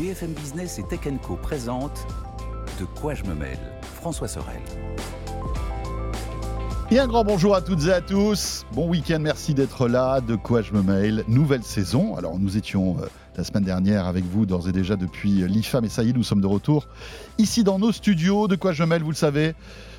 BFM Business et Tech Co présente De quoi je me mêle François Sorel. Et un grand bonjour à toutes et à tous. Bon week-end, merci d'être là. De quoi je me mêle Nouvelle saison. Alors nous étions euh, la semaine dernière avec vous d'ores et déjà depuis l'IFA, mais ça y est, nous sommes de retour ici dans nos studios. De quoi je mêle, vous le savez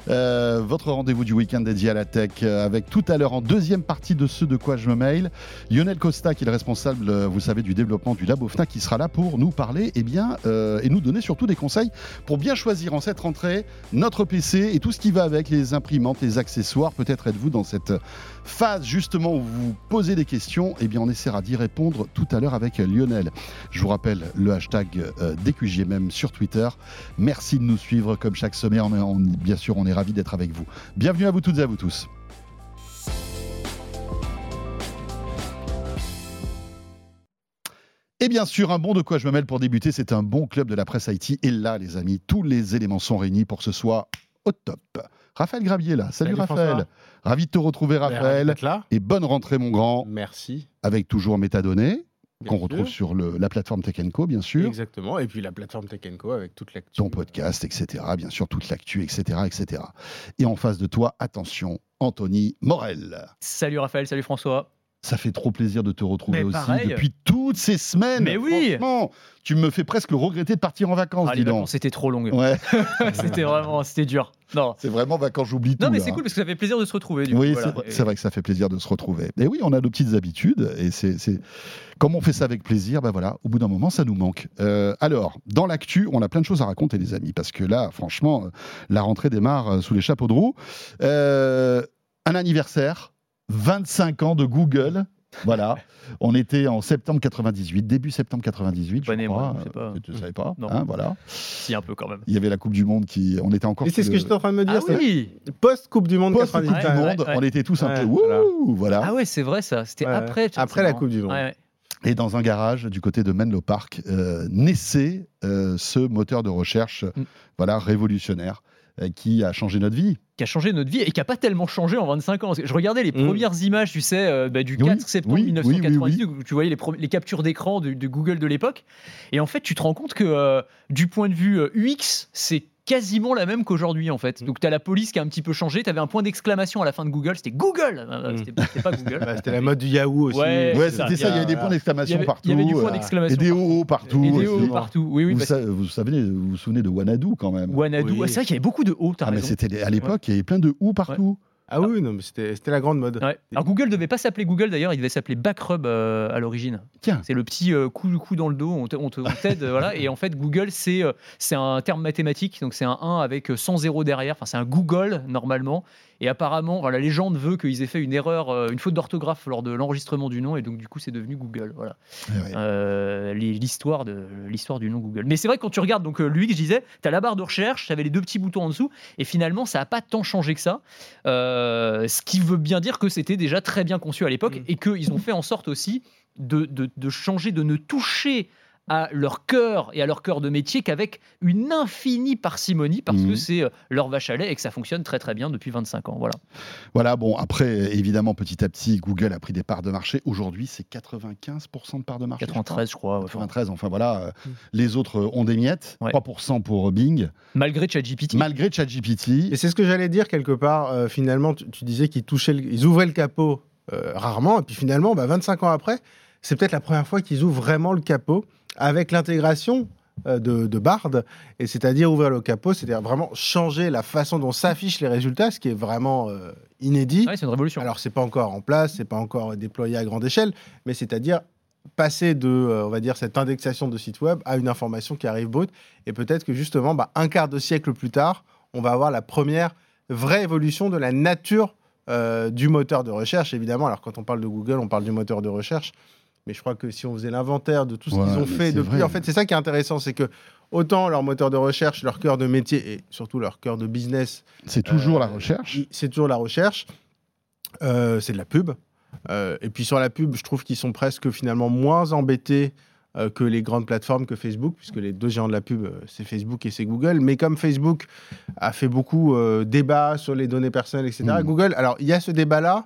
euh, votre rendez-vous du week-end dédié à la tech, euh, avec tout à l'heure en deuxième partie de ce de quoi je me mail, Lionel Costa, qui est le responsable, euh, vous savez, du développement du Labo FNAC, qui sera là pour nous parler et eh bien, et nous donner surtout des conseils pour bien choisir en cette rentrée notre PC et tout ce qui va avec, les imprimantes, les accessoires. Peut-être êtes-vous dans cette phase justement où vous vous posez des questions. et eh bien, on essaiera d'y répondre tout à l'heure avec Lionel. Je vous rappelle le hashtag DQJMM sur Twitter. Merci de nous suivre comme chaque semaine. On, bien sûr, on est ravi d'être avec vous. Bienvenue à vous toutes et à vous tous. Et bien sûr, un bon de quoi je me mêle pour débuter, c'est un bon club de la presse Haïti. Et là, les amis, tous les éléments sont réunis pour ce soir au top. Raphaël Gravier là. Salut, Raphaël. Ravi de te retrouver, Raphaël. Et bonne rentrée, mon grand. Merci. Avec toujours métadonnées qu'on retrouve sur la plateforme Tech Co, bien sûr. Exactement, et puis la plateforme Tech Co avec toute l'actu. Ton podcast, etc. Bien sûr, toute l'actu, etc., etc. Et en face de toi, attention, Anthony Morel. Salut Raphaël, salut François. Ça fait trop plaisir de te retrouver aussi depuis toutes ces semaines. Mais oui Franchement, tu me fais presque regretter de partir en vacances, ah, dis donc. c'était trop long. Ouais. c'était vraiment, c'était dur. Non. C'est vraiment vacances, j'oublie tout. Non, mais c'est cool parce que ça fait plaisir de se retrouver. Du oui, c'est vrai, que ça fait plaisir de se retrouver. Et oui, on a nos petites habitudes et c'est, comme on fait ça avec plaisir, ben voilà, au bout d'un moment, ça nous manque. Euh, alors, dans l'actu, on a plein de choses à raconter, les amis, parce que là, franchement, la rentrée démarre euh, sous les chapeaux de roue. Euh, un anniversaire 25 ans de Google. Voilà, on était en septembre 98, début septembre 98. je crois. sais pas. Tu ne savais pas non. Hein, voilà. Si, un peu quand même. Il y avait la Coupe du Monde qui. On était encore. Et c'est ce que j'étais en train de me dire. Ah, oui. Post-Coupe du Monde Post -Coupe du Monde, on était tous un peu. Wouh, voilà. Ah ouais, c'est vrai ça. C'était après. Après la Coupe du Monde. Et dans un garage du côté de Menlo Park, euh, naissait euh, ce moteur de recherche mm. voilà, révolutionnaire euh, qui a changé notre vie. Qui a changé notre vie et qui n'a pas tellement changé en 25 ans. Je regardais les mm. premières images, tu sais, euh, bah, du 4 septembre 1998, où tu voyais les, les captures d'écran de, Google de l'époque. Et en fait, tu te rends compte que euh, du point de vue UX, c'est quasiment la même qu'aujourd'hui en fait. Mm. Donc tu as la police qui a un petit peu changé, tu avais un point d'exclamation à la fin de Google, c'était Google euh, mm. C'était pas Google. Bah, c'était la mode du Yahoo aussi. Ouais, c'était ça, il y avait des points d'exclamation partout. Il y avait du point d'exclamation. Et des OO partout. Et des OO partout, oui, oui. Vous, savez, vous, vous, souvenez de Wanadu quand même Wanadu, c'est vrai qu'il y avait beaucoup de O, ah, mais c'était à l'époque, il y avait plein de OU partout. Ah oui, non, mais c'était la grande mode. Alors Google devait pas s'appeler Google d'ailleurs, il devait s'appeler Backrub euh, à l'origine. Tiens. C'est le petit euh, coup, coup dans le dos, on t'aide, voilà. Et en fait, Google, c'est euh, c'est un terme mathématique, donc c'est un 1 avec 100 zéros derrière. Enfin, c'est un Google normalement. Et apparemment, la légende veut qu'ils aient fait une erreur, euh, une faute d'orthographe lors de l'enregistrement du nom, et donc du coup, c'est devenu Google. Voilà. Eh euh, l'histoire de l'histoire du nom Google. Mais c'est vrai que quand tu regardes donc euh, l'UX, je disais, tu as la barre de recherche, tu avais les deux petits boutons en dessous, et finalement, ça n'a pas tant changé que ça. Ce qui veut bien dire que c'était déjà très bien conçu à l'époque, mm. et qu'ils ont fait en sorte aussi de, de, changer, de ne toucher à leur cœur et à leur cœur de métier qu'avec une infinie parcimonie parce que mhm. c'est euh, leur vache à lait et que ça fonctionne très très bien depuis 25 ans. Voilà. Voilà, bon, après, évidemment, petit à petit, Google a pris des parts de marché. Aujourd'hui, c'est 95% de parts de marché. 93, je crois. 93, enfin voilà. Euh, mm. Les autres ont des miettes. 3% pour Bing. Malgré ChatGPT. Malgré ChatGPT. Et c'est ce que j'allais dire quelque part. Euh, finalement, tu, disais qu'ils touchaient, ils ouvraient le capot rarement. Et puis finalement, bah, 25 ans après, c'est peut-être la première fois qu'ils ouvrent vraiment le capot avec l'intégration euh, de, Bard, et c'est-à-dire ouvrir le capot, c'est-à-dire vraiment changer la façon dont s'affichent les résultats, ce qui est vraiment euh, inédit. c'est une révolution. Alors c'est pas encore en place, c'est pas encore déployé à grande échelle, mais c'est-à-dire passer de, euh, on va dire, cette indexation de site web à une information qui arrive brute, et peut-être que justement, bah, un quart de siècle plus tard, on va avoir la première vraie évolution de la nature du moteur de recherche, évidemment. Alors quand on parle de Google, on parle du moteur de recherche. Mais je crois que si on faisait l'inventaire de tout ce qu'ils ont fait depuis, en fait, c'est ça qui est intéressant, c'est que autant leur moteur de recherche, leur cœur de métier et surtout leur cœur de business. C'est toujours la euh, recherche. C'est toujours la recherche. Euh, c'est de la pub. Euh, et puis sur la pub, je trouve qu'ils sont presque finalement moins embêtés que les grandes plateformes, que Facebook, puisque les deux géants de la pub, euh, c'est Facebook et c'est Google. Mais comme Facebook a fait beaucoup euh, débat sur les données personnelles, etc., Mm. Google, alors il y a ce débat-là,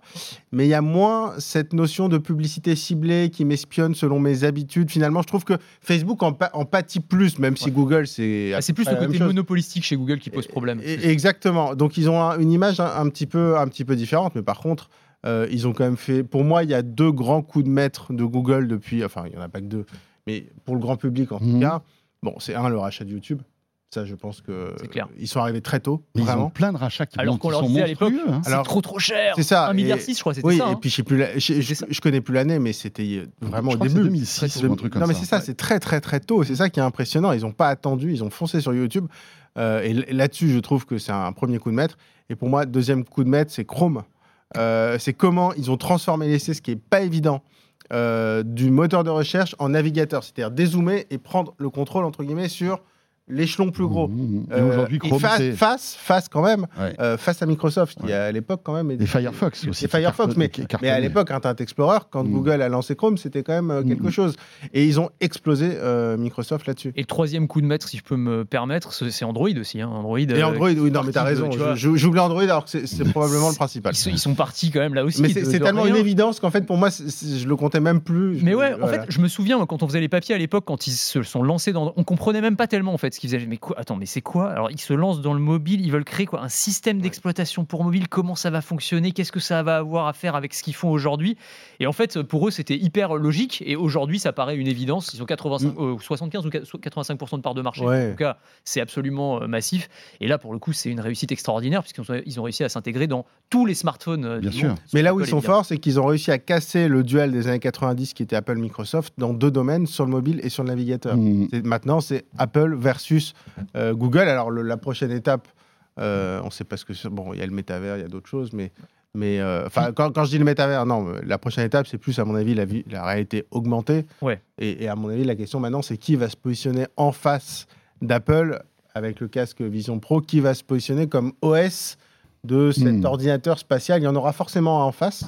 mais il y a moins cette notion de publicité ciblée qui m'espionne selon mes habitudes. Finalement, je trouve que Facebook en, en pâtit plus, même si Google, c'est. Ah, C'est plus le côté monopolistique chez Google qui pose problème. Et- Exactement. Donc ils ont un- une image un, un petit peu, un petit peu différente, mais par contre, euh, ils ont quand même fait. Pour moi, il y a deux grands coups de maître de Google depuis. Enfin, il y en a pas que deux, mais pour le grand public en tout Mhm. cas. Bon, c'est un le rachat de YouTube. Ça, je pense que clair. ils sont arrivés très tôt, Mais ils ont vraiment. plein de rachats qui, Alors qu'on leur disait à l'époque, hein. C'est Alors, trop trop cher. c'est ça, 1 milliard et- 6, je crois, c'était Oui, ça. et hein. puis je sais plus, la- je, je, C'est ça. je connais plus l'année, mais c'était vraiment Je au début. 2006 De- ou un truc comme non, mais c'est ça, c'est très très très tôt. C'est ça qui est impressionnant. Ils n'ont pas attendu, ils ont foncé sur YouTube. Euh, et là-dessus, je trouve que c'est un premier coup de maître. Et pour moi, deuxième coup de maître, c'est Chrome. Euh, c'est comment ils ont transformé l'essai, ce qui n'est pas évident, euh, du moteur de recherche en navigateur. C'est-à-dire dézoomer et prendre le contrôle, entre guillemets, sur l'échelon plus gros. Et Euh, aujourd'hui, et Chrome, face, face, face quand même, Ouais. euh, face à Microsoft, qui Ouais. à l'époque quand même. Et Firefox aussi. Et Firefox, qui mais, qui mais à l'époque, Internet Explorer, quand Mm. Google a lancé Chrome, c'était quand même euh, quelque Mm. chose. Et ils ont explosé euh, Microsoft là-dessus. Et le troisième coup de maître, si je peux me permettre, c'est Android aussi. hein. Android, Et euh, Android, oui, non, mais t'as raison. J'oublie Android alors que c'est- probablement le principal. Ils sont, ils sont partis quand même là aussi. Mais c'est tellement rien. une évidence qu'en fait, pour moi, je le comptais même plus. Mais ouais, en fait, je me souviens quand on faisait les papiers à l'époque, quand ils se sont lancés dans, on comprenait même pas tellement en fait ce qu'ils faisaient. Mais quoi Attends, mais c'est quoi? Alors ils se lancent dans le mobile, ils veulent créer quoi? Un système d'exploitation pour mobile. Comment ça va fonctionner? Qu'est-ce que ça va avoir à faire avec ce qu'ils font aujourd'hui? Et en fait, pour eux, c'était hyper logique. Et aujourd'hui, ça paraît une évidence. Ils ont 85, euh, 75 ou 85% de part de marché. Ouais. En tout cas, c'est absolument euh, massif. Et là, pour le coup, c'est une réussite extraordinaire puisqu'ils ont, ils ont réussi à s'intégrer dans tous les smartphones. euh, Bien du sûr. monde. Mais là où ils sont évidemment. forts, c'est qu'ils ont réussi à casser le duel des années 90 qui était Apple-Microsoft dans deux domaines, sur le mobile et sur le navigateur. C'est- Maintenant, c'est Apple versus euh, Google. Alors, le- la prochaine étape, euh, on ne sait pas ce que c'est. Bon, il y a le métavers, il y a d'autres choses, mais. Mais euh, enfin, quand, quand je dis le métavers, non, la prochaine étape, c'est plus, à mon avis, la, vie- la réalité augmentée. Ouais. Et, et à mon avis, la question maintenant, c'est qui va se positionner en face d'Apple avec le casque Vision Pro, qui va se positionner comme OS de cet Hmm. ordinateur spatial? Il y en aura forcément un en face.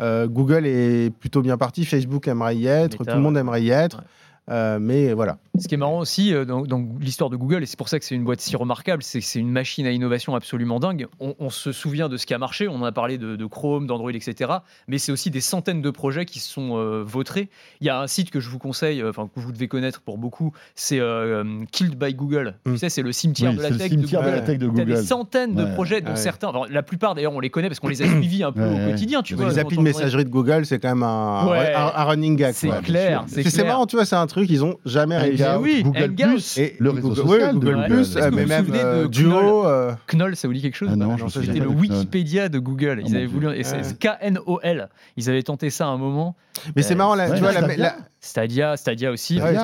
Euh, Google est plutôt bien parti, Facebook aimerait y être, Meta, tout le monde aimerait y être. Ouais. Euh, mais voilà. Ce qui est marrant aussi euh, dans, dans l'histoire de Google, et c'est pour ça que c'est une boîte si remarquable, c'est que c'est une machine à innovation absolument dingue. On, on se souvient de ce qui a marché, on en a parlé de, de Chrome, d'Android, etc. Mais c'est aussi des centaines de projets qui se sont euh, vautrés. Il y a un site que je vous conseille, euh, enfin que vous devez connaître pour beaucoup, c'est euh, Killed by Google. Mm. Tu sais, c'est le cimetière Oui, de la c'est le tech cimetière de de Google. la tech de T'as des Google. centaines de projets, dont ouais. certains, enfin, la plupart d'ailleurs, on les connaît parce qu'on les a suivis un peu Ouais, au quotidien. Tu vois, les applis de messagerie de Google, c'est quand même un, Ouais. un, un running gag. C'est clair, c'est marrant, tu vois, c'est un truc qu'ils ont jamais réussi. Oui, Google Hangout. Plus, Et le réseau Google, social ouais, Google Google. Plus, euh, vous mais même euh, Duo. euh, Knoll, ça vous dit quelque chose Ah non, Bah, souviens C'était pas le. Wikipédia de Google. Oh Ils avaient voulu, et c'est K-N-O-L. Ils avaient tenté ça à un moment. Mais c'est Euh, marrant, tu vois, la Stadia. Stadia, aussi. Ouais,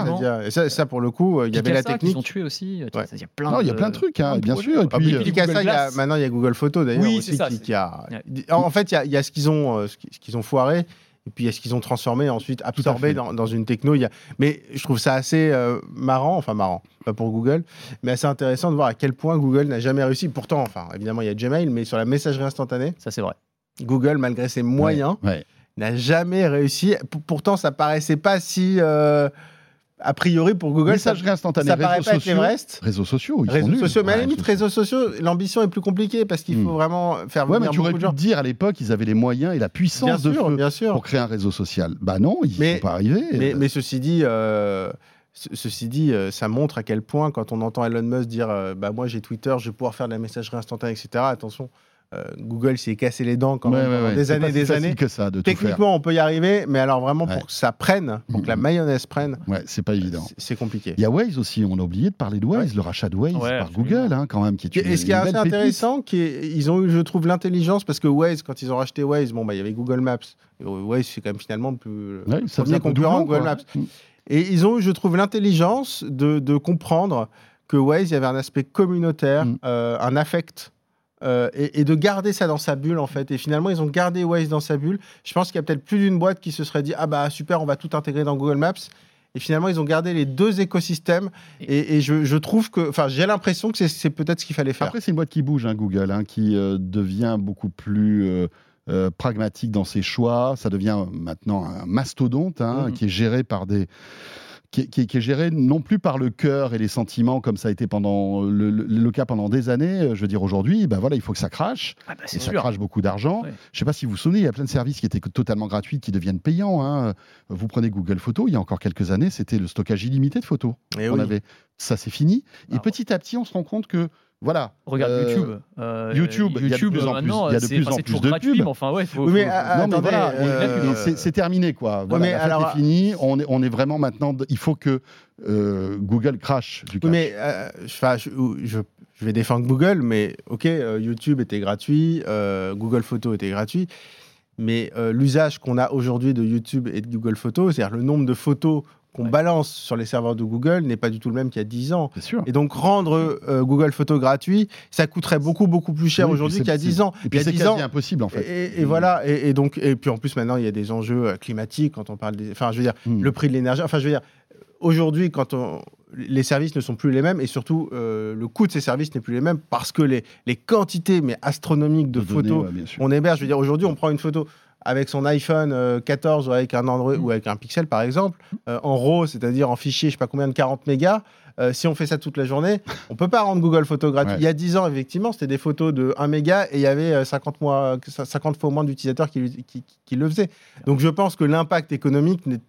et ça, ça, pour le coup, euh, il y avait la Picasa qu'ils ont technique. tué aussi. Ouais. Il y a plein Non, il y a de- plein de trucs, hein, bien sûr. Et Ah, puis, euh, puis Picasa, Google il y a- Glass. maintenant, il y a Google Photo d'ailleurs Oui, aussi c'est ça, qui, a. Ouais. En fait, il y a, il y a ce qu'ils ont, euh, ce qu'ils ont foiré. Et puis, il y a ce qu'ils ont transformé, ensuite absorbé dans, dans une techno? Il y a... Mais je trouve ça assez euh, marrant, enfin marrant, pas pour Google, mais assez intéressant de voir à quel point Google n'a jamais réussi. Pourtant, enfin, évidemment, il y a Gmail, mais sur la messagerie instantanée, Ça, c'est vrai. Google, malgré ses moyens, Ouais. n'a jamais réussi. Pourtant, ça paraissait pas si. euh, a priori, pour Google, ça, Messagerie instantanée, ça paraît réseaux être sociaux. l'Everest. Réseaux sociaux, ils sont Réseaux nuls. sociaux, mais à la limite, réseaux sociaux, l'ambition est plus compliquée parce qu'il faut Hmm. vraiment faire Ouais, mais venir tu aurais beaucoup pu de gens. dire à l'époque, ils avaient les moyens et la Bien puissance de sûr, feu bien sûr. pour créer un réseau social. Bah non, ils Mais- sont pas arrivés. Mais, mais ceci dit, euh, ce- ceci dit, euh, ça montre à quel point quand on entend Elon Musk dire, euh, bah moi j'ai Twitter, je vais pouvoir faire de la messagerie instantanée, etc. Attention, euh, Google s'est cassé les dents quand Ouais, même ouais, pendant ouais. des années, pas et si des années. que ça de tout faire. Techniquement, on peut y arriver, mais alors vraiment Ouais. pour que ça prenne, pour que la Mhm. mayonnaise prenne, Ouais, c'est pas évident. c'est- compliqué. Il y a Waze aussi, on a oublié de parler de Waze, le rachat de Waze Ouais, par. Google, hein, quand même, qui est une, Et ce qui est assez pépite. intéressant, qui est- ils ont eu, je trouve, l'intelligence, parce que Waze, quand ils ont racheté Waze, bon, bah, il y avait Google Maps. Et Waze, c'est quand même finalement le plus, premier un peu concurrent Google. Maps. Et ils ont eu, je trouve, l'intelligence de, de comprendre que Waze, il y avait un aspect communautaire, Mm. euh, un affect, euh, et, et de garder ça dans sa bulle, en fait. Et finalement, ils ont gardé Waze dans sa bulle. Je pense qu'il y a peut-être plus d'une boîte qui se serait dit Ah bah super, on va tout intégrer dans Google Maps. Et finalement, ils ont gardé les deux écosystèmes. Et, et je, je trouve que, enfin, j'ai l'impression que c'est- peut-être ce qu'il fallait faire. Après, c'est une boîte qui bouge, hein, Google, hein, qui euh, devient beaucoup plus euh, euh, pragmatique dans ses choix. Ça devient maintenant un mastodonte hein, Mhm. qui est géré par des qui, est- qui est- qui est géré non plus par le cœur et les sentiments comme ça a été pendant le, le- le cas pendant des années. euh, Je veux dire aujourd'hui, ben voilà, il faut que ça crache. Ah bah, Et c'est ça sûr. crache beaucoup d'argent. Ouais. Je sais pas si vous vous souvenez, il y a plein de services qui étaient totalement gratuits, qui deviennent payants. hein. Vous prenez Google Photos, il y a encore quelques années, c'était le stockage illimité de photos. Et On oui. avait, ça c'est fini. Et Ah. petit à petit, on se rend compte que voilà. Regarde euh, YouTube. Euh, YouTube, il y a de YouTube plus en plus- maintenant, il y a de c'est- plus en plus toujours de gratuit, pubs. mais enfin, ouais, faut. Oui, mais faut- ah, non, mais attendez, voilà, euh, et c'est- terminé quoi. Voilà, mais la fête alors- est finie. On est, on est vraiment maintenant. Il faut que euh, Google crache du Oui, mais euh, je, enfin, je, je- je vais défendre Google, mais ok, euh, YouTube était gratuit, euh, Google Photos était gratuit, mais euh, l'usage qu'on a aujourd'hui de YouTube et de Google Photos, c'est-à-dire le nombre de photos qu'on Ouais. balance sur les serveurs de Google n'est pas du tout le même qu'il y a 10 ans. C'est sûr. Et donc rendre euh, Google Photos gratuit, ça coûterait beaucoup beaucoup plus cher Oui, aujourd'hui qu'il y a c'est- 10 ans. Et puis c'est 10 quasi ans, impossible en fait. et, et voilà, et, et donc, et puis en plus maintenant il y a des enjeux euh, climatiques quand on parle des, enfin je veux dire, Hmm. le prix de l'énergie, enfin je veux dire, aujourd'hui quand on, les services ne sont plus les mêmes et surtout euh, le coût de ces services n'est plus les mêmes parce que les, les quantités mais astronomiques de, photos ouais, on héberge, je veux dire aujourd'hui on prend une photo avec son iPhone euh, 14 ou avec un Android ou avec un Pixel par exemple, euh, en RAW, c'est-à-dire en fichier, je sais pas combien de 40 mégas, euh, si on fait ça toute la journée, on peut pas rendre Google Photos gratuit. Ouais. Il y a 10 ans, effectivement, c'était des photos de 1 méga et il y avait euh, 50, mois, 50 fois moins d'utilisateurs qui, lui- qui- qui le faisaient. Donc je pense que l'impact économique n'est-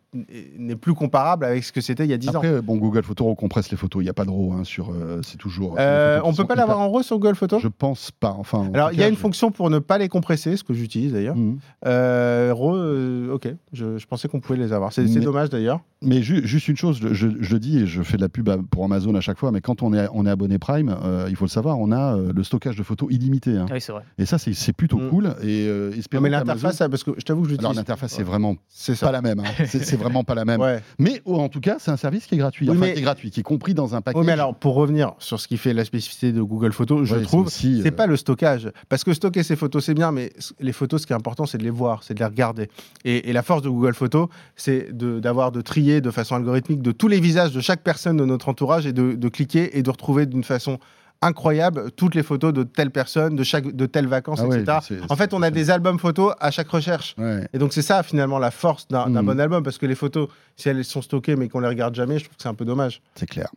n'est plus comparable avec ce que c'était il y a 10 ans. Après, bon, Google Photos recompresse les photos. Il n'y a pas de RAW hein, sur. euh, c'est toujours. Euh, on qui peut pas l'avoir en RAW sur Google Photos? Je pense pas. Enfin. en Alors il y a une je- fonction pour ne pas les compresser, ce que j'utilise d'ailleurs. Mhm. Euh, RAW, euh, ok, je, je pensais qu'on pouvait les avoir. C'est dommage d'ailleurs. Mais ju- juste une chose, je, je- je le dis et je fais de la pub pour Amazon à chaque fois, mais quand on est, on est abonné Prime, euh, il faut le savoir, on a le stockage de photos illimité. hein. Oui, c'est vrai. Et ça, c'est plutôt Mm. cool. Et euh, Non, espérons mais l'interface, parce que je t'avoue que Alors j'utilise. l'interface, c'est vraiment C'est pas la même. hein. C'est c'est vraiment pas la même. Ouais. Mais oh, en tout cas, c'est un service qui est gratuit. Enfin, mais- qui est gratuit, qui est compris dans un paquet. Oui, mais alors pour revenir sur ce qui fait la spécificité de Google Photos, je trouve, c'est pas le stockage. Parce que stocker ses photos, c'est bien, mais les photos, ce qui est important, c'est de les voir, c'est de les regarder. Et, et la force de Google Photos, c'est de- d'avoir de, trier de façon algorithmique de tous les visages de chaque personne de notre entourage et de, de cliquer et de retrouver d'une façon incroyable toutes les photos de telle personne, de, chaque, de telles vacances, Ah etc. En fait, on a des albums photos à chaque recherche. Ouais. Et donc c'est ça finalement la force d'un Mhm. bon album, parce que les photos, si elles sont stockées mais qu'on les regarde jamais, je trouve que c'est un peu dommage. C'est clair.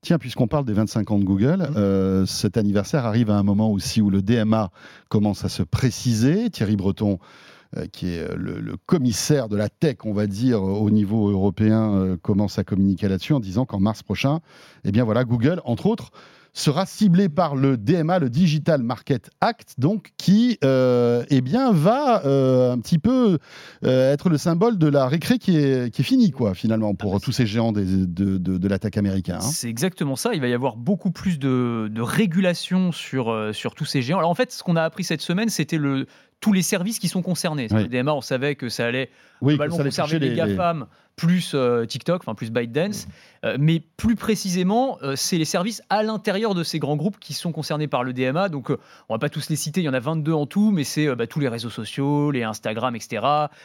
Tiens, puisqu'on parle des 25 ans de Google, Mhm. euh, cet anniversaire arrive à un moment aussi où le DMA commence à se préciser. Thierry Breton, euh, qui est euh, le, le commissaire de la tech, on va dire, au niveau européen, euh, commence à communiquer là-dessus en disant qu'en mars prochain, eh bien voilà, Google, entre autres, sera ciblé par le DMA, le Digital Market Act, donc qui, euh, eh bien, va euh, un petit peu euh, être le symbole de la récré qui est, qui est finie, quoi, finalement, pour tous ces géants des- de, de, de l'attaque américain. hein. C'est exactement ça. Il va y avoir beaucoup plus de, de régulation sur, sur tous ces géants. Alors en fait, ce qu'on a appris cette semaine, c'était le tous les services qui sont concernés. Oui. Le DMA, on savait que ça allait Oui, globalement ça allait concerner toucher les, les- GAFAM plus euh, TikTok, enfin plus ByteDance. Euh, mais plus précisément, euh, c'est les services à l'intérieur de ces grands groupes qui sont concernés par le DMA. Donc, on va pas tous les citer, il y en a 22 en tout, mais c'est bah, tous les réseaux sociaux, les Instagram, etc.,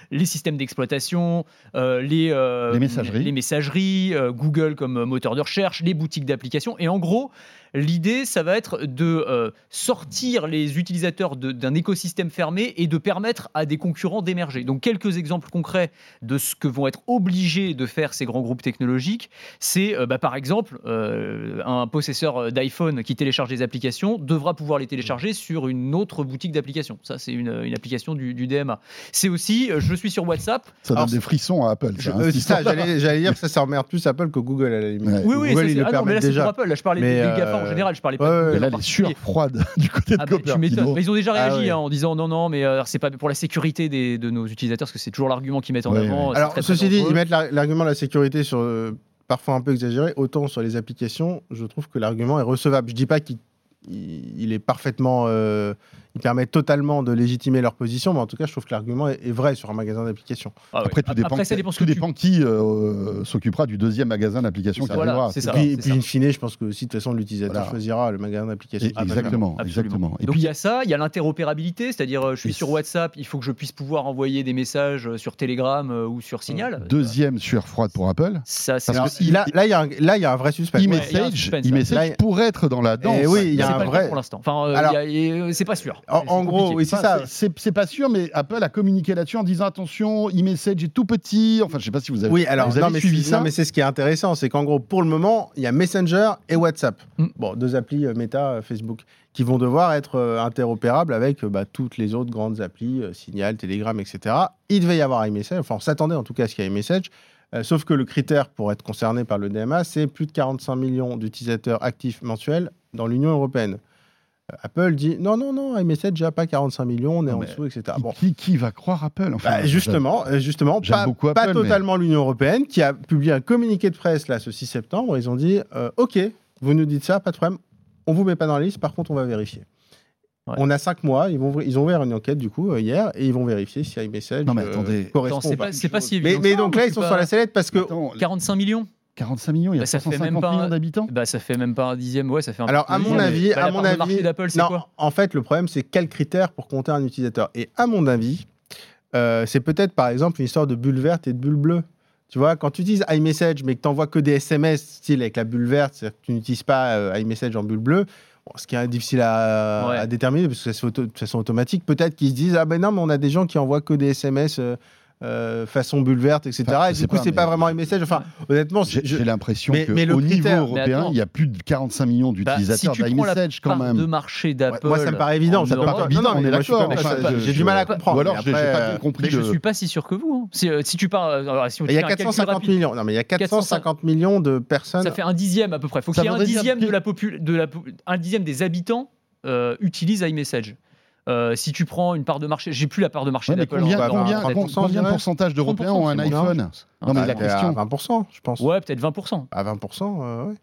les systèmes d'exploitation, les, Les messageries. les messageries, Google comme moteur de recherche, les boutiques d'applications. Et en gros, l'idée, ça va être de euh, sortir les utilisateurs de- d'un écosystème fermé et de permettre à des concurrents d'émerger. Donc, quelques exemples concrets de ce que vont être obligés de faire ces grands groupes technologiques, c'est euh, bah, par exemple euh, un possesseur d'iPhone qui télécharge des applications devra pouvoir les télécharger sur une autre boutique d'applications. Ça, c'est une, une application du, du DMA. C'est aussi, euh, je suis sur WhatsApp. Ça donne Alors, des frissons à Apple. Hein, euh, j'allais j'allais dire que ça, ça emmerde plus Apple que Google à la limite. Ouais. Oui, oui, Google, ça, ils le ah non, mais là, c'est pour déjà. Apple. Là, je parlais Mais, des, des GAFA en euh, général. Je parlais pas ouais, de ouais, là, froides du côté de Ah bah, tu. Mais ils ont déjà Ah réagi hein, en disant non, non, mais euh, c'est pas pour la sécurité des- de nos utilisateurs, parce que c'est toujours l'argument qu'ils mettent en avant. Alors, très, très ceci dit, ils mettent la- l'argument de la sécurité sur euh, parfois un peu exagéré. Autant sur les applications, je trouve que l'argument est recevable. Je dis pas qu'il il- il est parfaitement, euh, il permet totalement de légitimer leur position, mais en tout cas, je trouve que l'argument est, est vrai sur un magasin d'applications. Ah ouais. Après, tout dépend, Après, ça dépend tout que tu- qui euh, s'occupera du deuxième magasin d'applications qui Voilà, arrivera. Et puis, et puis in fine, je pense que aussi, de toute façon, l'utilisateur Voilà. choisira le magasin préfère. exactement, Absolument. exactement. Et Donc puis, il y a ça, il y a l'interopérabilité, c'est-à-dire euh, je suis sur WhatsApp, il faut que je puisse pouvoir envoyer des messages euh, sur Telegram ou sur Signal. deuxième sueur froide pour Apple. Ça, c'est Parce Alors, là, là, il y, a un- là, il y a un vrai suspect. e-message, pourrait être dans la danse. oui, il y a un vrai- pour l'instant. Enfin, euh, c'est pas sûr. En, gros, oui, c'est ça. c'est- pas sûr, mais Apple a communiqué là-dessus en disant attention, e-message est tout petit. Enfin, je sais pas si vous avez. Oui, alors vous avez non, mais suivi ça non, mais c'est ce qui est intéressant, c'est qu'en gros, pour le moment, il y a Messenger et WhatsApp. Mm. Bon, deux applis euh, Meta, euh, Facebook, qui vont devoir être euh, interopérables avec euh, bah, toutes les autres grandes applis, Signal, Telegram, etc. Il devait y avoir iMessage, enfin, on s'attendait en tout cas à ce qu'il y ait iMessage. sauf que le critère pour être concerné par le DMA, c'est plus de 45 millions d'utilisateurs actifs mensuels dans l'Union européenne. Euh, Apple dit non, non, non, iMessage n'a pas 45 millions, on est Non, en dessous, etc. Qui, Bon, qui- qui va croire Apple enfin, bah, justement, euh, justement pas, beaucoup pas Apple, mais- totalement l'Union européenne, qui a publié un communiqué de presse là, ce 6 septembre. Ils ont dit euh, OK, vous nous dites ça, pas de problème, on vous met pas dans la liste, par contre, on va vérifier. Ouais. On a cinq mois, ils, vont, ils ont ouvert une enquête du coup euh, hier et ils vont vérifier si iMessage Non, mais euh, attendez. correspond Attends, ou c'est pas. si Mais, évident mais donc hein, là, ils sont pas- sur la sellette parce que. Attends, 45 millions 45 millions, il y a Bah, ça fait 350 même pas millions un- d'habitants. Bah, ça fait même pas un dixième, ouais, ça fait un Alors, peu à plus mon avis. Bah, à la mon avis, marché d'Apple, c'est non, quoi? en fait, le problème, c'est quel critère pour compter un utilisateur? Et à mon avis, euh, c'est peut-être par exemple une histoire de bulle verte et de bulle bleue. Tu vois, quand tu utilises iMessage, mais que tu n'envoies que des SMS, style avec la bulle verte, c'est-à-dire que tu n'utilises pas euh, iMessage en bulle bleue, bon, ce qui est difficile à, Ouais. à déterminer parce que ça se fait auto- de façon automatique, peut-être qu'ils se disent Ah ben non, mais on a des gens qui envoient que des SMS euh, euh, façon bulle verte, etc. Enfin, et du coup, pas, c'est mais- pas vraiment iMessage. Enfin, honnêtement, J'ai je- l'impression qu'au niveau critère- européen, il y a plus de 45 millions Bah, d'utilisateurs si prends la d'iMessage quand même. de marché d'Apple. moi, ça me paraît évident. en Ça me Europe, paraît- évident, j'ai du mal à comprendre. Ou alors, j'ai pas euh, compris je suis pas si sûr que vous. Si, euh, si tu si on Il y a fait un calcul 450 rapide, millions. Non, mais il y a 450 millions de personnes. Ça fait un dixième à peu près. Faut Ça qu'il y ait un dixième que- de la popul- de la po- un dixième des habitants euh, utilisent iMessage. Euh, si tu prends une part de marché, j'ai plus la part de marché Ouais, mais d'Apple. combien, en tête. combien, avoir combien 30%, je de dirais. pourcentage d'Européens 30%, ont un iPhone Non, mais Ah, la question. À 20%, je pense. Ouais, peut-être 20%. À 20%, euh, ouais.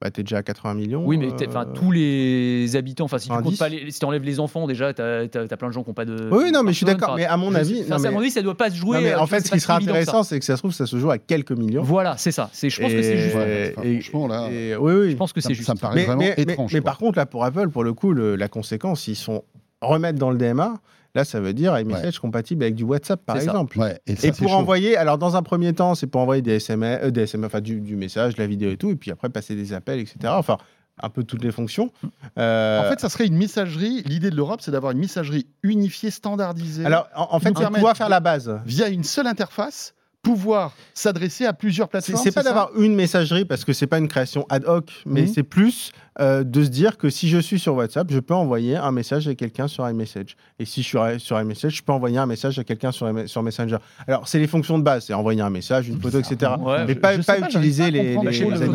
Bah, t'es déjà à 80 millions. Oui, mais euh, tous les habitants, enfin, si tu comptes 10. pas les, si t'enlèves les enfants, déjà, t'as as, plein de gens qui n'ont pas de. Oui, non, mais je suis d'accord. Mais à mon je avis. non, enfin, à mais- mon avis, ça doit pas se jouer. non, mais en fait, ce qui sera ça. intéressant, c'est que ça se trouve, ça se joue à quelques millions. Voilà, c'est ça. C'est, je pense que c'est juste. Ouais, enfin, et- franchement, là, et- oui, oui. Je pense que ça, c'est ça juste. me paraît mais, vraiment mais- mais- étrange. mais par contre, là, pour Apple, pour le coup, le- la conséquence, s'ils sont remettre dans le DMA, là, ça veut dire iMessage compatible avec du WhatsApp, par exemple. Ouais, et ça, Et c'est pour chaud. envoyer, alors dans un premier temps, c'est pour envoyer des SMS, euh, des SMS enfin du, du message, de la vidéo et tout, et puis après passer des appels, etc. Enfin, un peu toutes les fonctions. Euh, En fait, ça serait une messagerie. L'idée de l'Europe, c'est d'avoir une messagerie unifiée, standardisée. alors en, en fait, c'est pouvoir faire la base. via une seule interface, pouvoir s'adresser à plusieurs plateformes. c'est pas d'avoir une messagerie parce que c'est pas une création ad hoc, mais Mhm. c'est plus euh, de se dire que si je suis sur WhatsApp, je peux envoyer un message à quelqu'un sur iMessage. Et si je suis sur iMessage, je peux envoyer un message à quelqu'un sur, sur Messenger. Alors, c'est les fonctions de base, c'est envoyer un message, une photo, etc. Ouais, mais je- pas, je pas sais pas, utiliser pas les, les, les voir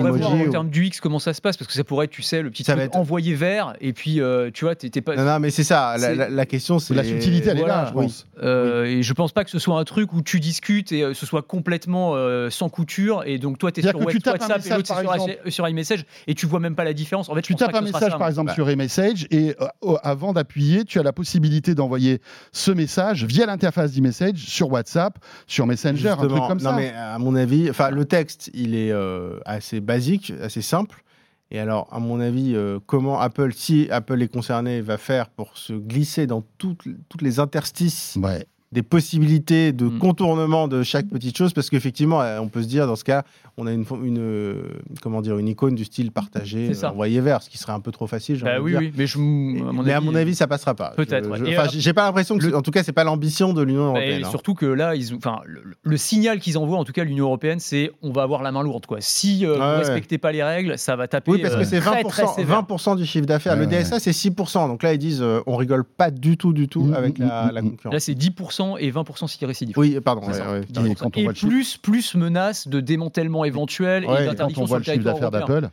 emojis en termes du X comment ça se passe parce que ça pourrait être, tu sais, le petit Ça va truc être- envoyé vert et puis euh, tu vois, t'es pas. Non, non, mais c'est ça. La, C'est- la- la question, c'est. La subtilité, elle est là, je oui. pense. Euh, Et je pense pas que ce soit un truc où tu discutes et ce soit complètement euh, sans couture et donc toi t'es sur WhatsApp et message, l'autre sur iMessage et tu vois même pas la différence. En fait, je Tu tapes un message, par exemple, sur iMessage, et euh, avant d'appuyer, tu as la possibilité d'envoyer ce message via l'interface d'e-message sur WhatsApp, sur Messenger, un truc comme non, ça. mais à mon avis, enfin, le texte, il est euh, assez basique, assez simple. Et alors, à mon avis, euh, comment Apple, si Apple est concerné, va faire pour se glisser dans toutes, toutes les interstices Ouais. Des possibilités de Mm. contournement de chaque petite chose Parce qu'effectivement, euh, on peut se dire, dans ce cas, on a une, euh, comment dire, une icône du style partagé, euh, envoyé vers, ce qui serait un peu trop facile. Bah oui, dire. oui, mais je, à mon mais à avis, mon avis, ça passera pas. Peut-être, ouais. enfin, j'ai pas l'impression que, le- en tout cas, c'est pas l'ambition de l'Union Bah, européenne. et hein. surtout que là, ils enfin, le, le signal qu'ils envoient, en tout cas l'Union européenne, c'est on va avoir la main lourde. Quoi. Si euh, Ouais, vous ouais. respectez pas les règles, ça va taper. Oui, parce que euh, c'est très, 20%, très sévère. 20% du chiffre d'affaires. Ouais, le DSA, c'est 6%. Donc là, ils disent euh, on rigole pas du tout, du tout Mm, avec mm, la, mm, la mm. concurrence. Là, c'est 10% et 20% si récidive. Oui, pardon. C'est ouais, ça. ouais. 10%. Et quand on Et voit le chiffre- plus, plus menace de démantèlement éventuel et d'interdiction on sur voit le territoire d'Apple,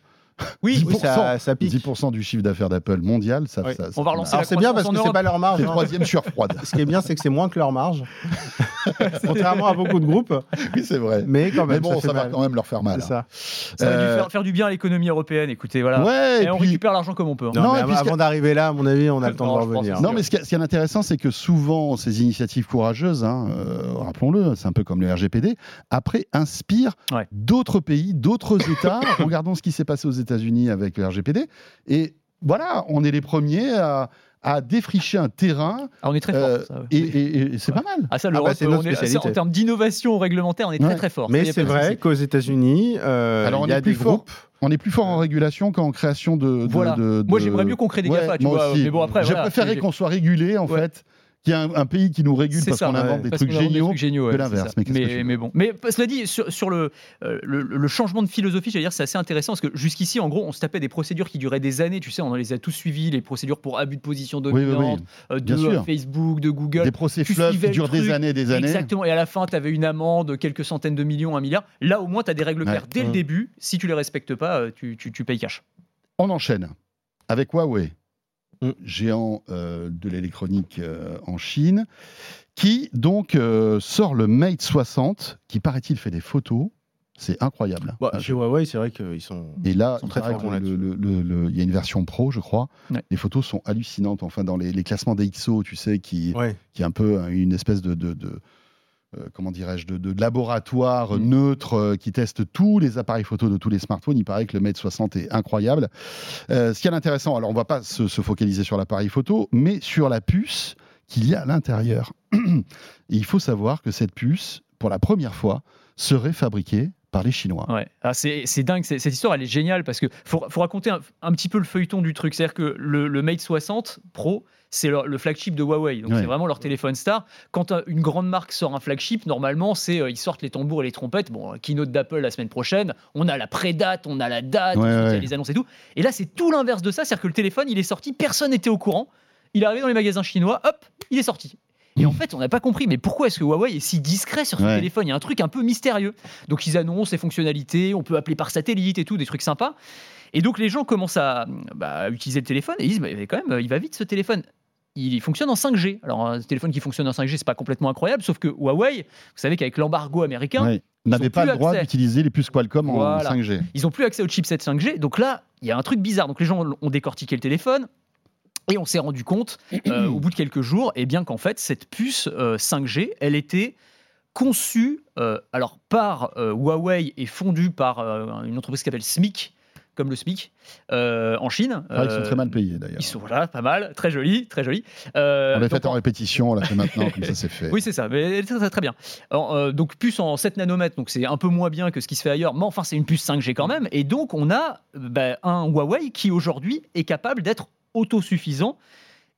Oui, Oui, ça, ça pique. 10% du chiffre d'affaires d'Apple mondial, ça, Oui. ça- on va relancer Alors c'est bien parce que c'est pas leur marge. c'est hein. troisième sur froide. Ce qui est bien, c'est que c'est moins que leur marge. Contrairement à beaucoup de groupes. oui, c'est vrai. Mais quand même, Mais bon, ça, ça, va quand même leur faire mal. C'est ça. Ça va Euh, dû faire, faire du bien à l'économie européenne. Écoutez, voilà. Ouais, et, et on puis- récupère l'argent comme on peut. hein. Non, Non, mais et puis ce avant d'arriver là, à mon avis, on a le temps de revenir. aussi. Non, mais ce qui est, intéressant, c'est que souvent, ces initiatives courageuses, hein, euh, rappelons-le, c'est un peu comme le RGPD, après inspirent d'autres pays, d'autres États. Regardons ce qui s'est passé aux États-Unis avec le RGPD. Et voilà, on est les premiers à, à défricher un terrain. Ah, on est très fort. euh, ça, ouais. et et- et c'est pas mal. Ah ça, Ah l'Europe, bah, c'est notre on est- spécialité. en termes d'innovation réglementaire, on est très Ouais. très fort. Mais c'est vrai qu'aux États-Unis, euh, Alors, on est a plus des fort. groupes. On est plus fort en régulation qu'en création de. de- Voilà. de- Moi, de- j'aimerais mieux qu'on crée des Ouais, GAFA, tu moi vois. aussi. Mais bon, après, J'ai voilà, préféré j'ai- qu'on soit régulé, en Ouais. fait, qu'il y un, un pays qui nous régule parce qu'on invente des trucs géniaux. trucs géniaux, ouais, que c'est l'inverse, mais qu'est-ce que tu Mais, bon. Mais cela dit, sur, sur le, euh, le, le changement de philosophie, j'allais dire, c'est assez intéressant parce que jusqu'ici, en gros, on se tapait des procédures qui duraient des années. Tu sais, on les a tous suivies, les procédures pour abus de position Oui, oui, dominante, oui. euh, de sûr. euh, Facebook, de Google. Des procès fleuves qui durent des années et des années. Exactement. Et à la fin, tu avais une amende de quelques centaines de millions, un milliard. Là, au moins, tu as des règles Ouais. claires dès le Mm. début. Si tu les respectes pas, euh, tu, tu, tu payes cash. On enchaîne avec Huawei, Mm. géant euh, de l'électronique euh, en Chine, qui donc euh, sort le Mate 60, qui paraît-il fait des photos. C'est incroyable. Bah, Ah, chez Huawei, c'est vrai qu'ils sont. Et là, sont très forts que le- là-dessus. le- le- le- il y a une version pro, je crois. Ouais. Les photos sont hallucinantes. Enfin, dans les, les classements des XO, tu sais, qui, Ouais. qui est un peu euh, une espèce de, de- de, comment dirais-je, de, de laboratoire Mm. neutre euh, qui teste tous les appareils photo de tous les smartphones. Il paraît que le Mate 60 est incroyable. Euh, ce qui est intéressant, alors on va pas se, se focaliser sur l'appareil photo, mais sur la puce qu'il y a à l'intérieur. Et il faut savoir que cette puce, pour la première fois, serait fabriquée par les Chinois. Ouais. Ah, c'est c'est dingue, cette histoire elle est géniale parce que faut, faut raconter un, un petit peu le feuilleton du truc. C'est-à-dire que le, le Mate 60 Pro, c'est le, flagship de Huawei, donc Ouais. c'est vraiment leur téléphone star. Quand une grande marque sort un flagship, normalement c'est euh, ils sortent les tambours et les trompettes. Bon, keynote d'Apple la semaine prochaine, on a la pré-date, on a la date, Ouais, y a les annonces et tout. Et là c'est tout l'inverse de ça, c'est-à-dire que le téléphone il est sorti, personne n'était au courant. Il est arrivé dans les magasins chinois, hop, il est sorti. Et en fait, on n'a pas compris, mais pourquoi est-ce que Huawei est si discret sur ce Ouais. téléphone? Il y a un truc un peu mystérieux. Donc ils annoncent les fonctionnalités, on peut appeler par satellite et tout, des trucs sympas. Et donc les gens commencent à bah, utiliser le téléphone et ils disent, mais quand même, il va vite ce téléphone. Il fonctionne en 5G. Alors un téléphone qui fonctionne en 5G, c'est pas complètement incroyable, sauf que Huawei, vous savez qu'avec l'embargo américain, Ouais. N'avait pas le droit d'utiliser les puces Qualcomm Voilà. en 5G. ils ont plus accès au chipset 5G. Donc là, il y a un truc bizarre. Donc les gens ont décortiqué le téléphone. Et on s'est rendu compte, euh, au bout de quelques jours, eh bien qu'en fait, cette puce euh, 5G, elle était conçue euh, alors par euh, Huawei et fondue par euh, une entreprise qui s'appelle SMIC, comme le SMIC, euh, en Chine. Ah, ils sont Euh, très mal payés d'ailleurs. Ils sont voilà, pas mal, très joli, très joli. Euh, On l'a fait en répétition, on l'a fait maintenant, comme ça c'est fait. oui, c'est ça, mais très, très, bien. Alors, euh, donc, puce en 7 nanomètres, donc c'est un peu moins bien que ce qui se fait ailleurs, mais enfin, c'est une puce 5G quand même. Et donc, on a euh, bah, un Huawei qui aujourd'hui est capable d'être autosuffisant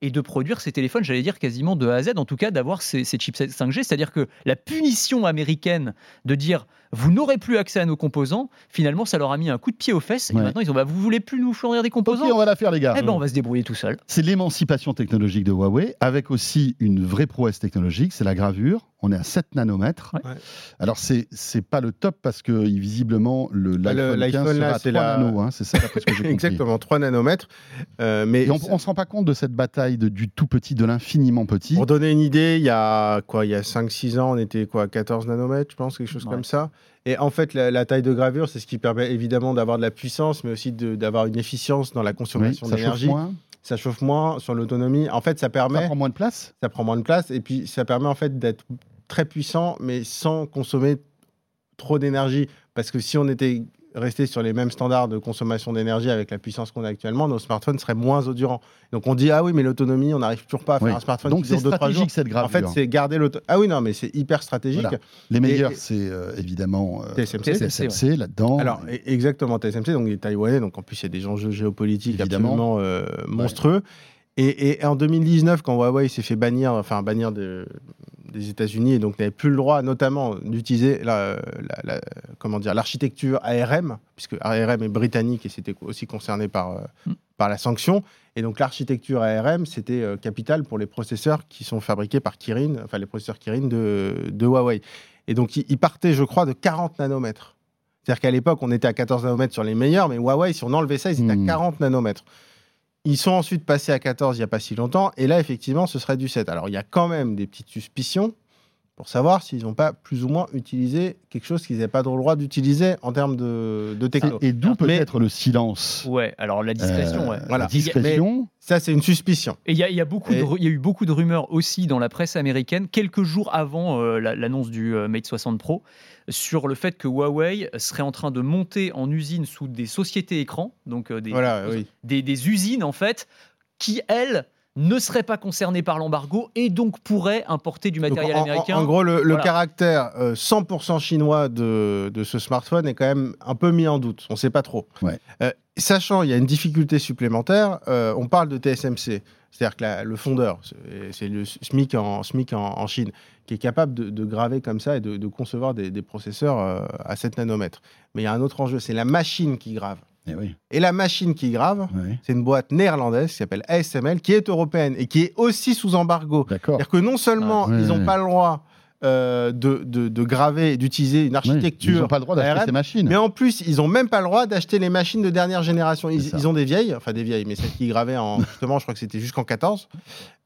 et de produire ses téléphones, j'allais dire quasiment de A à Z, en tout cas d'avoir ces, ces chipsets 5G. C'est-à-dire que la punition américaine de dire vous n'aurez plus accès à nos composants, finalement, ça leur a mis un coup de pied aux fesses. Ouais. Et maintenant, ils ont bah, vous voulez plus nous fournir des Ok, composants on va la faire les gars. Eh ben, on va se débrouiller tout seul. C'est l'émancipation technologique de Huawei, avec aussi une vraie prouesse technologique, c'est la gravure. On est à 7 nanomètres. Ouais. Alors, c'est c'est pas le top parce que visiblement, le le- l'iPhone 15 l'iPhone, là, à c'est 3 la- nanos, hein, c'est ça d'après ce que j'ai compris. Exactement, 3 nanomètres. Euh, mais Et on, on se rend pas compte de cette bataille de- du tout petit, de l'infiniment petit. Pour donner une idée, il y a quoi Il y a 5-6 ans, on était quoi 14 nanomètres, je pense, quelque chose Ouais. comme ça. Et en fait, la, la taille de gravure, c'est ce qui permet évidemment d'avoir de la puissance, mais aussi d'avoir une efficience dans la consommation d'énergie. Ça chauffe moins sur l'autonomie. En fait, ça permet, ça prend moins de place. ça prend moins de place, et puis ça permet en fait d'être très puissant, mais sans consommer trop d'énergie. Parce que si on était resté sur les mêmes standards de consommation d'énergie avec la puissance qu'on a actuellement, nos smartphones seraient moins endurants. Donc on dit ah oui, mais l'autonomie, on n'arrive toujours pas à faire Oui. un smartphone Donc qui dure 2-3 jours. stratégique cette gravure. En fait, c'est garder l'auto. Ah oui, non, mais c'est hyper stratégique. Voilà. Les meilleurs, c'est euh, évidemment euh, TSMC. TSMC là-dedans. Alors, e- exactement, TSMC, donc les Taïwanais, donc en plus, il y a des enjeux géopolitiques Évidemment. absolument euh, monstrueux. Et, et en 2019, quand Huawei s'est fait bannir, enfin bannir de- des États-Unis et donc n'avait plus le droit, notamment, d'utiliser la, la- la- comment dire l'architecture ARM, puisque ARM est britannique et c'était aussi concerné par, euh, Mm. par la sanction. Et donc l'architecture ARM, c'était euh, capital pour les processeurs qui sont fabriqués par Kirin, enfin les processeurs Kirin de, de Huawei. Et donc ils partaient, je crois, de 40 nanomètres. C'est-à-dire qu'à l'époque, on était à 14 nanomètres sur les meilleurs, mais Huawei, si on enlevait ça, ils étaient à 40 nanomètres. Ils sont ensuite passés à 14 il n'y a pas si longtemps, et là, effectivement, ce serait du 7. Alors, il y a quand même des petites suspicions pour savoir s'ils n'ont pas plus ou moins utilisé quelque chose qu'ils n'avaient pas le droit d'utiliser en termes de, de techno. Et d'où peut-être le silence. Ouais, alors la discrétion, Euh, ouais. Voilà. La discrétion. Ça, c'est une suspicion. Et il y, a- y a beaucoup de Et- ru- il y a eu beaucoup de rumeurs aussi dans la presse américaine, quelques jours avant euh, la- l'annonce du euh, Mate 60 Pro, sur le fait que Huawei serait en train de monter en usine sous des sociétés écrans, donc euh, des, Voilà, oui. des, des usines en fait, qui elles ne seraient pas concernées par l'embargo et donc pourraient importer du matériel en- américain. en gros, le, caractère euh, 100% chinois de, de ce smartphone est quand même un peu mis en doute. On ne sait pas trop. Ouais. Euh, sachant, il y a une difficulté supplémentaire. euh, on parle de TSMC, c'est-à-dire que la- le fondeur, c'est- c'est le SMIC en, SMIC en, en Chine, qui est capable de, de graver comme ça et de, de concevoir des, des processeurs euh, à 7 nanomètres. Mais il y a un autre enjeu, c'est la machine qui grave. Eh oui. Et la machine qui grave, c'est une boîte néerlandaise qui s'appelle ASML, qui est européenne et qui est aussi sous embargo. D'accord. C'est-à-dire que non seulement Ah, ils n'ont pas le droit euh, de, de, de graver, d'utiliser une architecture, Ils n'ont pas le droit d'acheter ces machines. mais en plus, ils n'ont même pas le droit d'acheter les machines de dernière génération. Ils, ont des vieilles, enfin des vieilles, mais celles qui gravaient en, justement, je crois que c'était jusqu'en 14.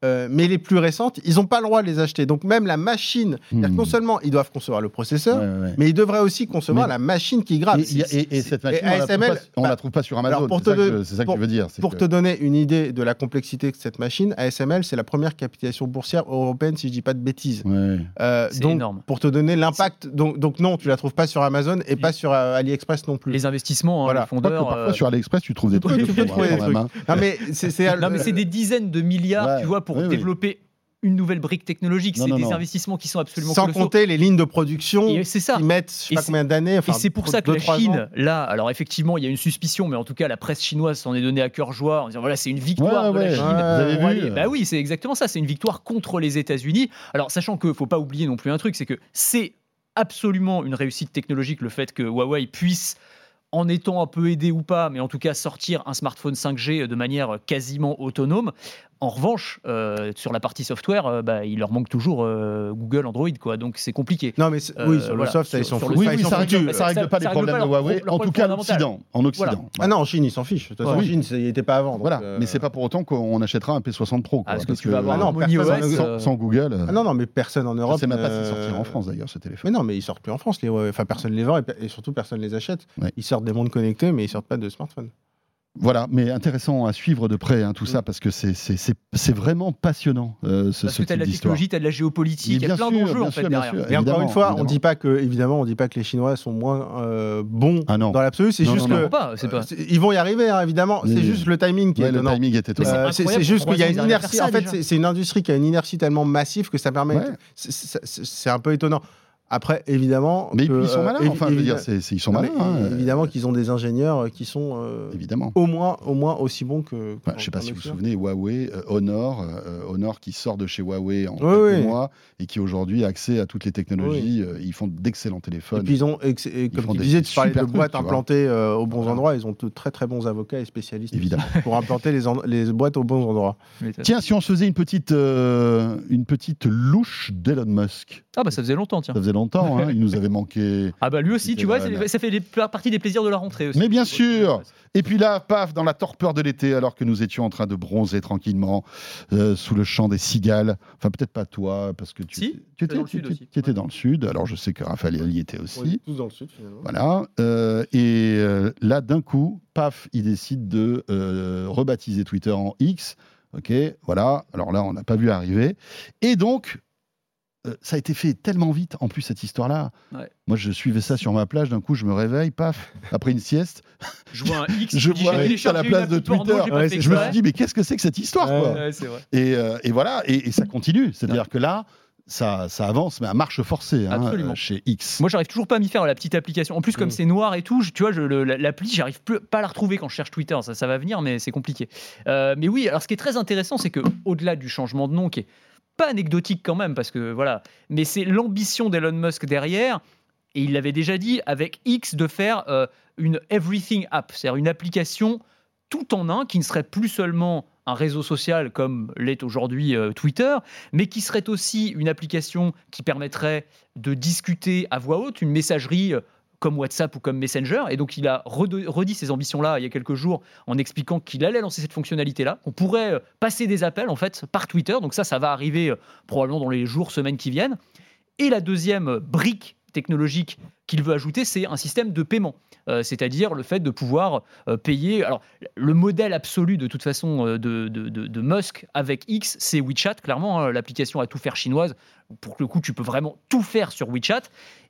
Euh, mais les plus récentes, ils n'ont pas le droit de les acheter. Donc même la machine, que Hmm. non seulement ils doivent concevoir le processeur, Ouais, ouais. mais ils devraient aussi concevoir Mais- la machine qui grave. Et, cette machine, on, la pas, on bah, la trouve pas sur Amazon. c'est te ça, que, ça que pour- veux dire. Pour que- te donner une idée de la complexité de cette machine, ASML, c'est la première capitalisation boursière européenne, si je dis pas de bêtises. Ouais. Euh, C'est donc, énorme. pour te donner l'impact, donc, donc non, tu la trouves pas sur Amazon et pas sur euh, AliExpress non plus. Les investissements, hein, Voilà. les fondeurs. parfois euh, sur AliExpress, tu trouves des trucs. tu peux trouver des hein. Non mais c'est des dizaines de milliards, Ouais, tu vois, pour oui, oui. développer une nouvelle brique technologique. C'est des non. investissements qui sont absolument sans colossaux. compter les lignes de production ça. qui mettent je sais Et pas c'est- combien d'années. Enfin, et c'est pour ça que deux, la Chine, ans. là, alors effectivement, il y a une suspicion, mais en tout cas, la presse chinoise s'en est donnée à cœur joie en disant voilà, c'est une victoire Ouais, de la ouais. Chine. Ouais, Vous avez vu, Bah oui, c'est exactement ça. C'est une victoire contre les États-Unis. Alors, sachant qu'il faut pas oublier non plus un truc, c'est que c'est absolument une réussite technologique le fait que Huawei puisse en étant un peu aidé ou pas, mais en tout cas sortir un smartphone 5G de manière quasiment autonome. En revanche, euh, sur la partie software, euh, bah, il leur manque toujours euh, Google, Android, quoi. Donc c'est compliqué. Non mais Euh, oui sur le voilà. soft ça, ils le fous. Oui, oui, ça règle, ça règle Ça- pas ça les problèmes pas de Huawei, en tout cas en. Occident. En Occident. Voilà. Ah non en Chine ils s'en fichent. De toute façon en. Chine il était pas avant. donc, Voilà, euh, mais c'est pas pour autant qu'on achètera un P60 Pro. quoi, Ah, parce que tu vas Ah avoir non, personne sans, euh, sans Google, euh, Ah non non mais personne en je Europe. sais même pas s'ils euh, sortiront en France d'ailleurs ce téléphone. Mais non, mais ils sortent plus en France, les. Enfin, personne les vend et, surtout personne les achète. Ils sortent des mondes connectés, mais ils sortent pas de smartphones. Voilà, mais intéressant à suivre de près hein, tout ça parce que c'est- vraiment passionnant euh, ce, Parce ce que tu as de la technologie, tu as de la géopolitique, il y a plein d'enjeux en fait sûr, bien derrière. sûr. Et encore une fois, on dit pas que, évidemment, on dit pas que les Chinois sont moins euh, bons Ah non. dans l'absolu. C'est juste non, que Non, pas, pas. euh, ils vont y arriver, hein, évidemment. C'est oui. juste le timing qui Ouais, est le étonnant. timing était Mais étonnant. c'est Euh, c'est juste qu'il y a une inertie. En fait, c'est une industrie qui a une inertie tellement massive que ça permet. C'est un peu étonnant. Après, évidemment. Mais que, ils sont euh, malins, enfin, je veux dire, évi- c'est- c'est- ils sont malins. hein, Évidemment qu'ils ont des ingénieurs euh, qui sont euh, Évidemment. au moins, au moins aussi bons que. Enfin, je sais pas si vous vous souvenez, Huawei, euh, Honor, euh, Honor qui sort de chez Huawei en Oui, quelques oui. mois et qui aujourd'hui a accès à toutes les technologies. euh, ils font d'excellents Et téléphones. puis ils ont, ex- et comme tu des disais, tu parlais de boîtes trucs, implantées euh, aux bons Voilà. endroits. Ils ont de très très bons avocats et spécialistes Évidemment. pour implanter les, en- les boîtes aux bons endroits. Tiens, si on se faisait une petite, euh, une petite louche d'Elon Musk, Ah bah ça faisait longtemps, tiens. ça faisait longtemps, hein, il nous avait manqué. Ah bah lui aussi, tu vois, ça fait des- partie des plaisirs de la rentrée aussi. Mais bien sûr. Et puis là, paf, dans la torpeur de l'été, alors que nous étions en train de bronzer tranquillement euh, sous le champ des cigales. Enfin, peut-être pas toi, parce que tu, Si, tu étais, dans le tu étais- aussi. tu étais dans le sud. Alors, je sais que Raphaël y était aussi. tous dans le sud finalement. Voilà. euh, et euh, là, d'un coup, paf, il décide de euh, rebaptiser Twitter en X. OK, voilà. Alors là, on n'a pas vu arriver. Et donc, euh, ça a été fait tellement vite, en plus, cette histoire-là. Ouais. Moi, je suivais ça sur ma plage. D'un coup, je me réveille, paf, après une sieste. Je vois un X, Je dis, vois à la place de porno, Twitter. Ouais, Je me suis dit, mais qu'est-ce que c'est que cette histoire, Ouais. quoi Ouais, c'est vrai. et, euh, et voilà, et, et ça continue. C'est-à-dire que là, ça, ça avance, mais à marche forcée hein, Absolument. euh, chez X. Moi, j'arrive toujours pas à m'y faire la petite application. En plus, comme Mm. c'est noir et tout, je- tu vois, l'appli, j'arrive pas à la retrouver quand je cherche Twitter. Ça, ça va venir, mais c'est compliqué. Euh, mais oui, alors ce qui est très intéressant, c'est que au-delà du changement de nom, qui est pas anecdotique quand même, parce que voilà, mais c'est l'ambition d'Elon Musk derrière. Et il l'avait déjà dit avec X de faire euh, une everything app, c'est-à-dire une application tout en un qui ne serait plus seulement un réseau social comme l'est aujourd'hui euh, Twitter, mais qui serait aussi une application qui permettrait de discuter à voix haute, une messagerie euh, comme WhatsApp ou comme Messenger. Et donc, il a redit ces ambitions-là il y a quelques jours en expliquant qu'il allait lancer cette fonctionnalité-là. On pourrait euh, passer des appels, en fait, par Twitter. Donc ça, ça va arriver euh, probablement dans les jours, semaines qui viennent. Et la deuxième brique technologique qu'il veut ajouter, c'est un système de paiement. Euh, c'est-à-dire le fait de pouvoir euh, payer. Alors, le modèle absolu de toute façon euh, de, Musk avec X, c'est WeChat, clairement, hein, l'application à tout faire chinoise. Pour le coup, tu peux vraiment tout faire sur WeChat.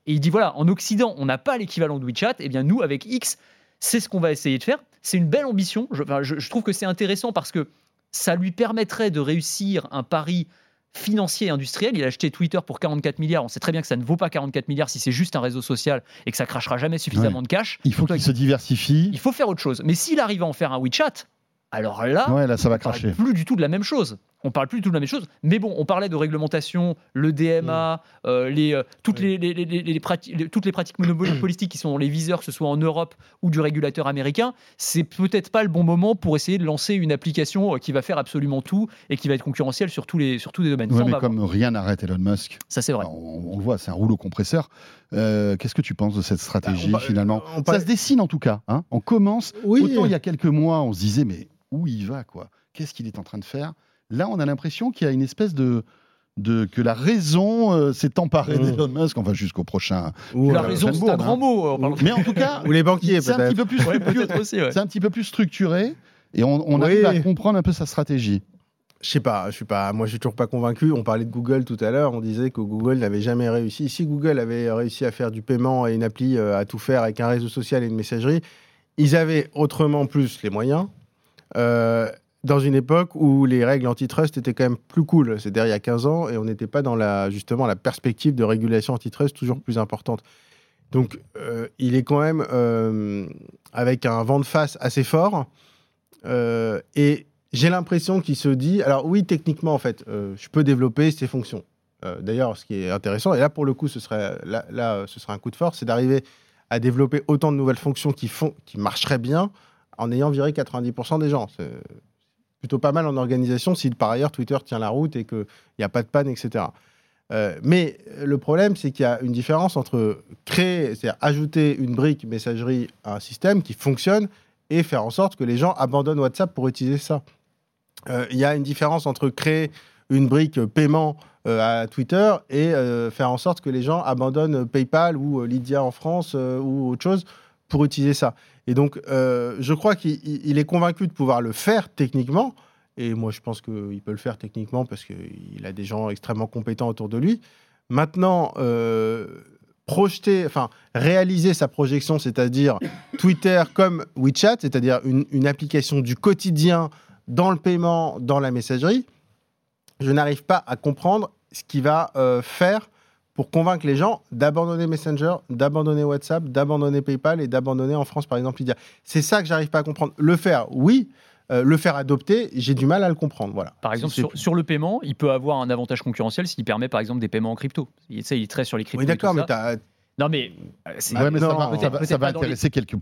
Et il dit voilà, en Occident, on n'a pas l'équivalent de WeChat. Et bien, nous, avec X, c'est ce qu'on va essayer de faire. C'est une belle ambition. Enfin, je trouve que c'est intéressant parce que ça lui permettrait de réussir un pari financier et industriel. Il a acheté Twitter pour 44 milliards. On sait très bien que ça ne vaut pas 44 milliards si c'est juste un réseau social et que ça crachera jamais suffisamment de cash. Il faut qu'il se diversifie. il faut faire autre chose. Mais s'il arrive à en faire un WeChat, alors là, Ouais, là, ça va cracher. plus du tout de la même chose. On parle plus du tout de la même chose. Mais bon, on parlait de réglementation, le DMA, euh, les, euh, toutes, Oui. les, toutes pratiques monopolistiques qui sont les viseurs, que ce soit en Europe ou du régulateur américain. C'est peut-être pas le bon moment pour essayer de lancer une application euh, qui va faire absolument tout et qui va être concurrentielle sur tous les, sur tous les domaines. Ouais, mais comme rien n'arrête Elon Musk, Ça, c'est vrai. on, on le voit, c'est un rouleau compresseur. Euh, Qu'est-ce que tu penses de cette stratégie Bah, on finalement? on Ça se dessine en tout cas. hein. on commence. Oui. Autant il y a quelques mois, on se disait mais où il va quoi? Qu'est-ce qu'il est en train de faire? Là, on a l'impression qu'il y a une espèce de, de que la raison euh, s'est emparée Mm. d'Elon Musk, enfin jusqu'au prochain. Ou, la euh, raison, c'est un grand hein. mot. euh. Mais en tout cas, ou les banquiers, c'est un peut-être. petit peu plus Ouais, structuré. peut-être aussi. ouais. C'est un petit peu plus structuré et on, on Oui. arrive à comprendre un peu sa stratégie. Je sais pas, je suis pas, moi je suis toujours pas convaincu. On parlait de Google tout à l'heure, on disait que Google n'avait jamais réussi. Si Google avait réussi à faire du paiement et une appli euh, à tout faire avec un réseau social et une messagerie, ils avaient autrement plus les moyens. euh, dans une époque où les règles antitrust étaient quand même plus cool, c'est-à-dire il y a 15 ans, et on n'était pas dans la, justement la perspective de régulation antitrust toujours plus importante. Donc euh, il est quand même euh, avec un vent de face assez fort. euh, et j'ai l'impression qu'il se dit, alors oui, techniquement, en fait, je peux développer ces fonctions. D'ailleurs, ce qui est intéressant, et là, pour le coup, ce serait, là, ce serait un coup de force, c'est d'arriver à développer autant de nouvelles fonctions qui, font, qui marcheraient bien en ayant viré 90% des gens. Plutôt pas mal en organisation si par ailleurs Twitter tient la route et qu'il n'y a pas de panne, etc. Euh, mais le problème, c'est qu'il y a une différence entre créer, c'est-à-dire ajouter une brique messagerie à un système qui fonctionne et faire en sorte que les gens abandonnent WhatsApp pour utiliser ça. Euh, Il y a une différence entre créer une brique paiement euh, à Twitter et faire en sorte que les gens abandonnent PayPal ou Lydia en France ou autre chose pour utiliser ça. Et donc, euh, je crois qu'il il- il est convaincu de pouvoir le faire techniquement. Et moi, je pense qu'il peut le faire techniquement parce qu'il a des gens extrêmement compétents autour de lui. Maintenant, euh, projeter, enfin, réaliser sa projection, c'est-à-dire Twitter comme WeChat, c'est-à-dire une, une application du quotidien dans le paiement, dans la messagerie, je n'arrive pas à comprendre ce qu'il va euh, faire pour convaincre les gens d'abandonner Messenger, d'abandonner WhatsApp, d'abandonner PayPal et d'abandonner en France, par exemple, Lydia. C'est ça que j'arrive pas à comprendre. Le faire, oui. Euh, le faire adopter, j'ai du mal à le comprendre. Voilà. Par exemple, sur, sur le paiement, il peut avoir un avantage concurrentiel s'il permet par exemple des paiements en crypto. Il, tu sais, il est très sur les cryptos. Oui, d'accord, mais ça. t'as- Non, mais euh, c'est. Ouais, mais ça non, va, ça va- peut-être ça va dans les- intéresser quelques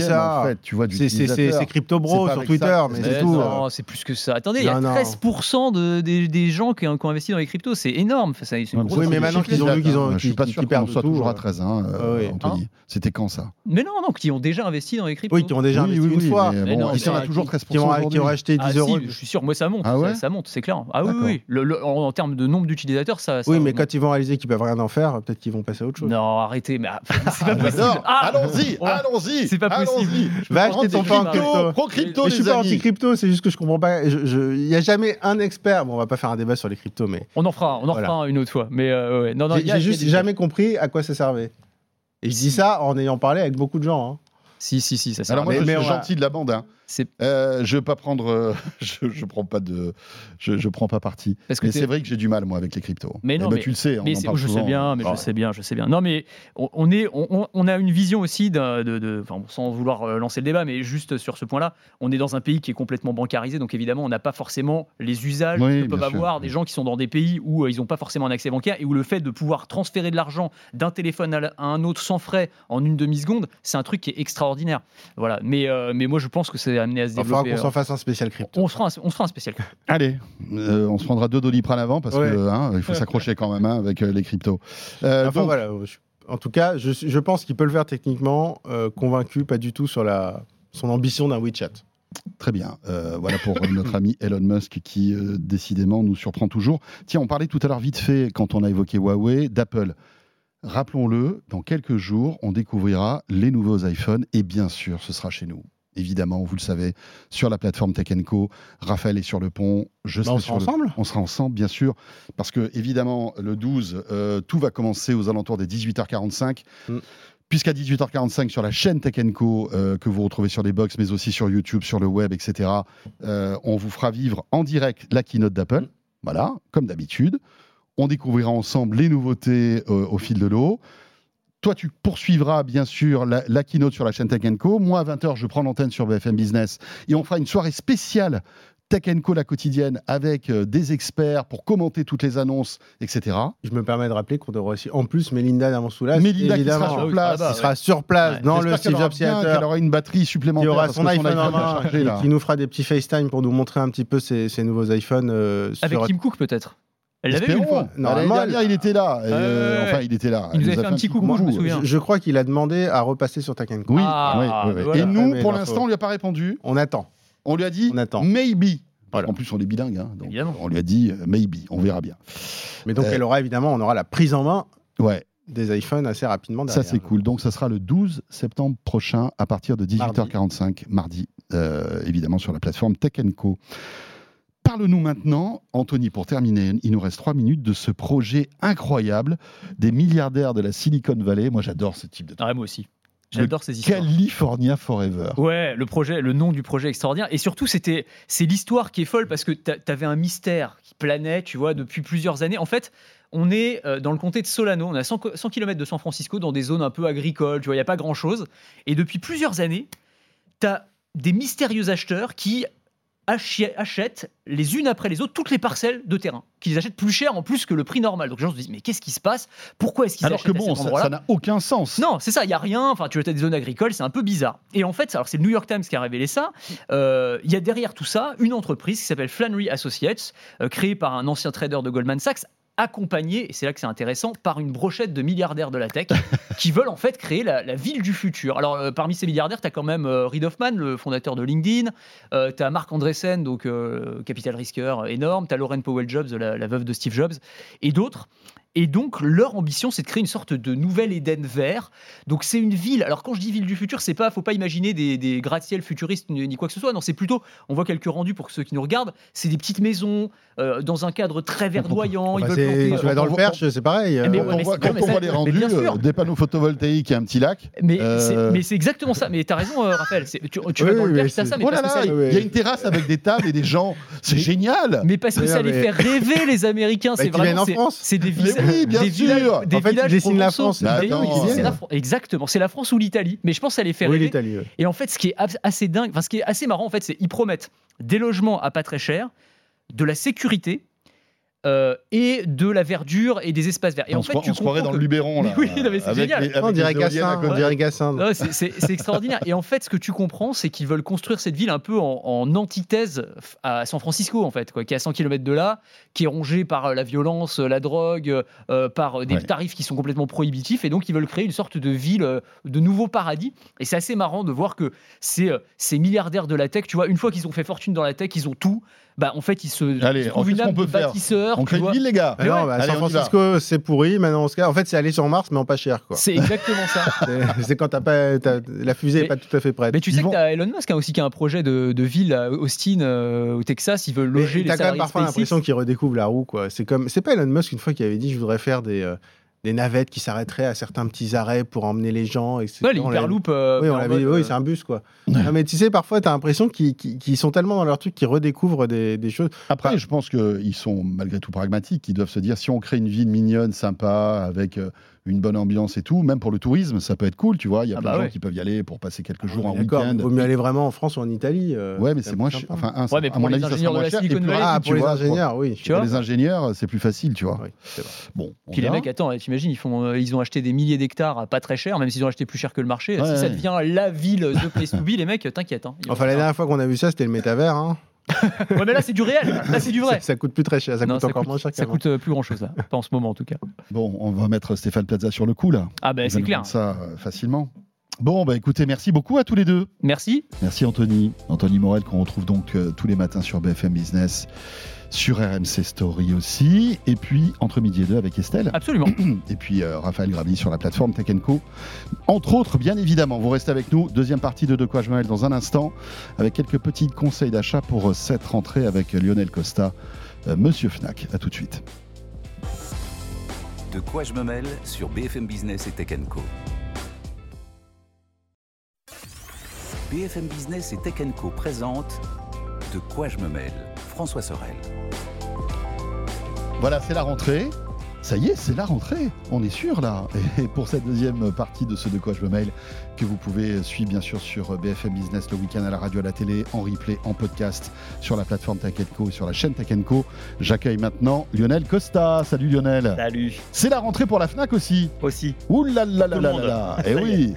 ça. en fait, tu vois, c'est- c'est c'est- d'utilisateurs. c'est crypto bro sur Twitter, ça, mais c'est tout. non, c'est plus que ça. Attendez, il y a Non, non. 13% de, des, des gens qui, ont qui ont investi dans les cryptos. C'est énorme. Enfin, c'est- une grosse Oui, mais maintenant qu'ils ont vu qu'ils ont- hein. Je suis pas sûr qu'ils qu'on en perdent soit toujours à euh. 13, hein, euh, Ah. Anthony. C'était quand ça? Mais non, non, qui ont déjà investi dans les cryptos. Oui, qui ont déjà investi une fois. et si on a toujours qui- 13% qui ont, qui aujourd'hui ont acheté 10 Ah, euros. je suis sûr, moi ça monte, Ah ça, ouais? ça monte, c'est clair. Ah oui, oui, en, en termes de nombre d'utilisateurs, ça, ça Oui, mais quand ils vont réaliser qu'ils peuvent rien en faire, peut-être qu'ils vont passer à autre chose. Non, arrêtez, mais ah, c'est pas Ah, possible. j'adore. Ah allons-y, on- allons-y. c'est pas possible. Va acheter ton crypto. Pro crypto, Mais je suis les pas amis. anti-crypto, c'est juste que je comprends pas. Il n'y a jamais un expert. Bon, on va pas faire un débat sur les cryptos, mais On en fera, on en Voilà. fera une autre fois. Mais euh, ouais. non, non, j'ai juste jamais compris à quoi ça servait. Et je dis ça en ayant parlé avec beaucoup de gens. hein. Si, si, si, ça sert. Alors moi, Mais- je mais suis gentil de la bande. Hein. Euh, je veux pas prendre, euh, je, je prends pas de, je, je prends pas parti. parce que Mais c'est vrai que j'ai du mal moi avec les cryptos. Mais Eh non, ben, mais- tu le sais, on Mais en c'est- parle je sais bien, mais Ah. je sais bien, je sais bien. Non, mais on, est, on, a une vision aussi de, de- enfin, sans vouloir euh, lancer le débat, mais juste sur ce point-là, on est dans un pays qui est complètement bancarisé, donc évidemment, on n'a pas forcément les usages Oui, que peuvent sûr. avoir des gens qui sont dans des pays où ils n'ont pas forcément un accès bancaire et où le fait de pouvoir transférer de l'argent d'un téléphone à, un autre sans frais en une demi seconde, c'est un truc qui est extraordinaire. Voilà. Mais, euh, mais moi, je pense que c'est amené à se Il faudra développer. qu'on s'en fasse un spécial crypto. on, se fera un, on se fera un spécial. Allez, euh, on se prendra deux doliprane avant parce Ouais. que hein, il faut s'accrocher quand même hein, avec euh, les cryptos. Euh, Enfin donc, voilà. je- En tout cas, je, je pense qu'il peut le faire techniquement, euh, convaincu, pas du tout sur la, son ambition d'un WeChat. Très bien. Euh, voilà pour notre ami Elon Musk qui, euh, décidément, nous surprend toujours. Tiens, on parlait tout à l'heure vite fait, quand on a évoqué Huawei, d'Apple. Rappelons-le, dans quelques jours, on découvrira les nouveaux iPhones et bien sûr, ce sera chez nous. Évidemment, vous le savez, sur la plateforme Tech Co. Raphaël est sur le pont. Je Bah, on sera le- ensemble On sera ensemble, bien sûr, parce que évidemment, le 12, euh, tout va commencer aux alentours des 18h45. Mm. Puisqu'à 18h45 sur la chaîne Tech Co euh, que vous retrouvez sur les box, mais aussi sur YouTube, sur le web, etc. euh, on vous fera vivre en direct la keynote d'Apple. Mm. Voilà, comme d'habitude. On découvrira ensemble les nouveautés euh, au fil de l'eau. Toi, tu poursuivras bien sûr la, la keynote sur la chaîne Tech Co. Moi, à 20h, je prends l'antenne sur BFM Business et on fera une soirée spéciale Tech Co la quotidienne avec euh, des experts pour commenter toutes les annonces, etc. Je me permets de rappeler qu'on devrait aussi, en plus, Mélinda Damansoula, Mélinda qui sera sur place. ah bah, qui sera sur place Ouais. dans le Steve aura Jobs Theater. qu'elle aura une batterie qui supplémentaire. aura parce son iPhone et là. qui nous fera des petits FaceTime pour nous montrer un petit peu ses, ses nouveaux iPhones euh, Avec sur- Tim Cook peut-être. Elle l'avait vu une fois. L'année dernière, il était là. Ouais, Euh. Enfin, il était là. Il nous avait a fait un petit coucou. je me souviens. Je, je crois qu'il a demandé à repasser sur Tech Co. Oui, Ah, oui, oui, oui. voilà. Et nous, pour l'instant, on lui a pas répondu. On attend. On lui a dit On attend. maybe. Voilà. En plus, on est bilingue. hein, donc on lui a dit euh, maybe. On verra bien. Mais donc, Euh, elle aura évidemment, on aura la prise en main Ouais, des iPhones assez rapidement ça c'est cool. Donc, ça sera le 12 septembre prochain à partir de 18h45, mardi, euh, évidemment sur la plateforme Tech Co. Parle-nous maintenant, Anthony, pour terminer, il nous reste trois minutes de ce projet incroyable des milliardaires de la Silicon Valley. Moi, j'adore ce type de truc. Ah, moi aussi. J'adore ces histoires. California Forever. Ouais, le projet, le nom du projet extraordinaire. Et surtout, c'était, c'est l'histoire qui est folle parce que tu avais un mystère qui planait, tu vois, depuis plusieurs années. En fait, on est euh, dans le comté de Solano, on est à 100, 100 km de San Francisco, dans des zones un peu agricoles, tu vois, il n'y a pas grand-chose. Et depuis plusieurs années, tu as des mystérieux acheteurs qui achètent les unes après les autres toutes les parcelles de terrain, qu'ils achètent plus cher en plus que le prix normal. Donc les gens se disent, mais qu'est-ce qui se passe? Pourquoi est-ce qu'ils Alors achètent que à bon, cet ça endroit-là? ça n'a aucun sens. non, c'est ça, il n'y a rien. Enfin, tu as des zones agricoles, c'est un peu bizarre. Et en fait, alors c'est le New York Times qui a révélé ça. euh, Il y a derrière tout ça une entreprise qui s'appelle Flannery Associates, euh, créée par un ancien trader de Goldman Sachs accompagné, et c'est là que c'est intéressant, par une brochette de milliardaires de la tech qui veulent en fait créer la, ville du futur. Alors euh, parmi ces milliardaires, tu as quand même euh, Reid Hoffman, le fondateur de LinkedIn, euh, tu as Marc Andreessen, donc euh, capital risqueur énorme, tu as Lauren Powell Jobs, la veuve de Steve Jobs, et d'autres. Et donc, leur ambition, c'est de créer une sorte de nouvel Éden vert. Donc, c'est une ville. Alors, quand je dis ville du futur, c'est pas, faut pas imaginer des, des gratte-ciel futuristes ni, ni quoi que ce soit. Non, c'est plutôt, on voit quelques rendus pour ceux qui nous regardent. C'est des petites maisons euh, dans un cadre très verdoyant. Ils veulent planter. tu vas dans le Perche, c'est pareil. Mais euh, ouais, Quand on mais voit, c'est- quand non, mais on voit les rendus, euh, des panneaux photovoltaïques et un petit lac. Mais Euh, c'est- exactement ça. Mais t'as raison, euh, Raphaël. Tu, tu Oui, vas dans oui, le Perche, t'as ça. Mais Oh là là, ça- il y a une terrasse avec des tables et des gens. C'est génial. mais parce que ça les fait rêver les Américains. Bah, C'est vraiment en c'est- des, Mais vis- oui, bien des sûr. villages, des En fait, ils villages dessinent la. France. Mais Des- attends, oui, c'est euh, la Fran- exactement. C'est la France ou l'Italie. Mais je pense ça les fait Oui, l'Italie. ouais. Et en fait, ce qui est assez dingue, enfin, ce qui est assez marrant, en fait, c'est qu'ils promettent des logements à pas très cher, de la sécurité euh, et de la verdure et des espaces verts. Et on en fait, croit- tu on se croirait dans que- le Luberon. Là, Mais oui, non, mais c'est génial. les- avec On dirait Gassin. côté. On dirait Gassin. Non, c'est- extraordinaire. Et en fait, ce que tu comprends, c'est qu'ils veulent construire cette ville un peu en, en antithèse à San Francisco, en fait, quoi, qui est à 100 km de là, qui est rongée par euh, la violence, la drogue, euh, par des Ouais. tarifs qui sont complètement prohibitifs. Et donc, ils veulent créer une sorte de ville, de nouveau paradis. Et c'est assez marrant de voir que ces, ces milliardaires de la tech, tu vois, une fois qu'ils ont fait fortune dans la tech, ils ont tout. Bah, en fait, ils se, Allez, ils se trouvent une âme de faire On crée une ville, les gars. Non, ouais. bah, Allez, San. Francisco, c'est pourri. Maintenant, on se- en fait, c'est aller sur Mars, mais en pas cher. C'est exactement ça. C'est- quand t'as pas, la fusée n'est Mais- pas tout à fait prête. Mais tu Ils sais vont- que t'as Elon Musk hein, aussi qui a un projet de, de ville à Austin, euh, au Texas. Il veut Mais loger les T'as quand même salariés parfois l'impression qu'il redécouvre la roue. quoi. C'est comme, c'est pas Elon Musk une fois qui avait dit je voudrais faire des, euh, des navettes qui s'arrêteraient à certains petits arrêts pour emmener les gens. etc. Ouais, l'hyperloop. euh, Oui, on l'avait mode, oui, euh, c'est un bus quoi. Non, mais tu sais, parfois, tu as l'impression qu'ils sont tellement dans leur truc qu'ils redécouvrent des, des choses. Après, je pense qu'ils sont malgré tout pragmatiques. Ils doivent se dire si on crée une ville mignonne, sympa, avec euh, une bonne ambiance et tout, même pour le tourisme, ça peut être cool, tu vois. Il y a Ah plein bah de gens ouais. qui peuvent y aller pour passer quelques jours en D'accord, week-end. il vaut mieux aller vraiment en France ou en Italie. euh, Ouais, mais c'est moins cher. Enfin, un, Ouais, mais à pour mon les avis, ça sera de moins la cher. Plus Ah, pour tu les vois, ingénieurs, oui. Tu vois Pour les ingénieurs, c'est plus facile, tu vois. Oui. Bon, on Puis les mecs, attends, t'imagines, ils, font, euh, ils ont acheté des milliers d'hectares à pas très cher, même s'ils ont acheté plus cher que le marché. Ouais, si ça devient la ville The Place to Be, les mecs, t'inquiète. Hein, Enfin, la dernière fois qu'on a vu ça, c'était le métavers. Ouais, mais là, c'est du réel. Là, c'est du vrai. Ça, ça coûte plus très cher, ça Non, coûte encore moins cher ça coûte euh, plus grand chose là, pas en ce moment en tout cas. Bon, on va mettre Stéphane Plaza sur le coup, là. Ah ben c'est clair. ça euh, facilement. Bon, bah écoutez, merci beaucoup à tous les deux. Merci. Merci Anthony. Anthony Morel qu'on retrouve donc euh, tous les matins sur BFM Business, sur RMC Story aussi, et puis entre midi et deux avec Estelle. Absolument. Et puis euh, Raphaël Gravi sur la plateforme Tech Co. Entre autres, bien évidemment, vous restez avec nous. Deuxième partie de De quoi je me mêle dans un instant, avec quelques petits conseils d'achat pour euh, cette rentrée avec Lionel Costa, euh, Monsieur Fnac. À tout de suite. De quoi je me mêle sur BFM Business et Tech Co. BFM Business et Tech Co présente De quoi je me mêle François Sorel. Voilà, c'est la rentrée. Ça y est, c'est la rentrée. On est sûr là. Et pour cette deuxième partie de ce De quoi je me mail, que vous pouvez suivre bien sûr sur BFM Business le week-end à la radio, à la télé, en replay, en podcast, sur la plateforme Tech Co et sur la chaîne Tech Co. J'accueille maintenant Lionel Costa. Salut Lionel. Salut. C'est la rentrée pour la Fnac aussi. Aussi. Ouh là Eh oui.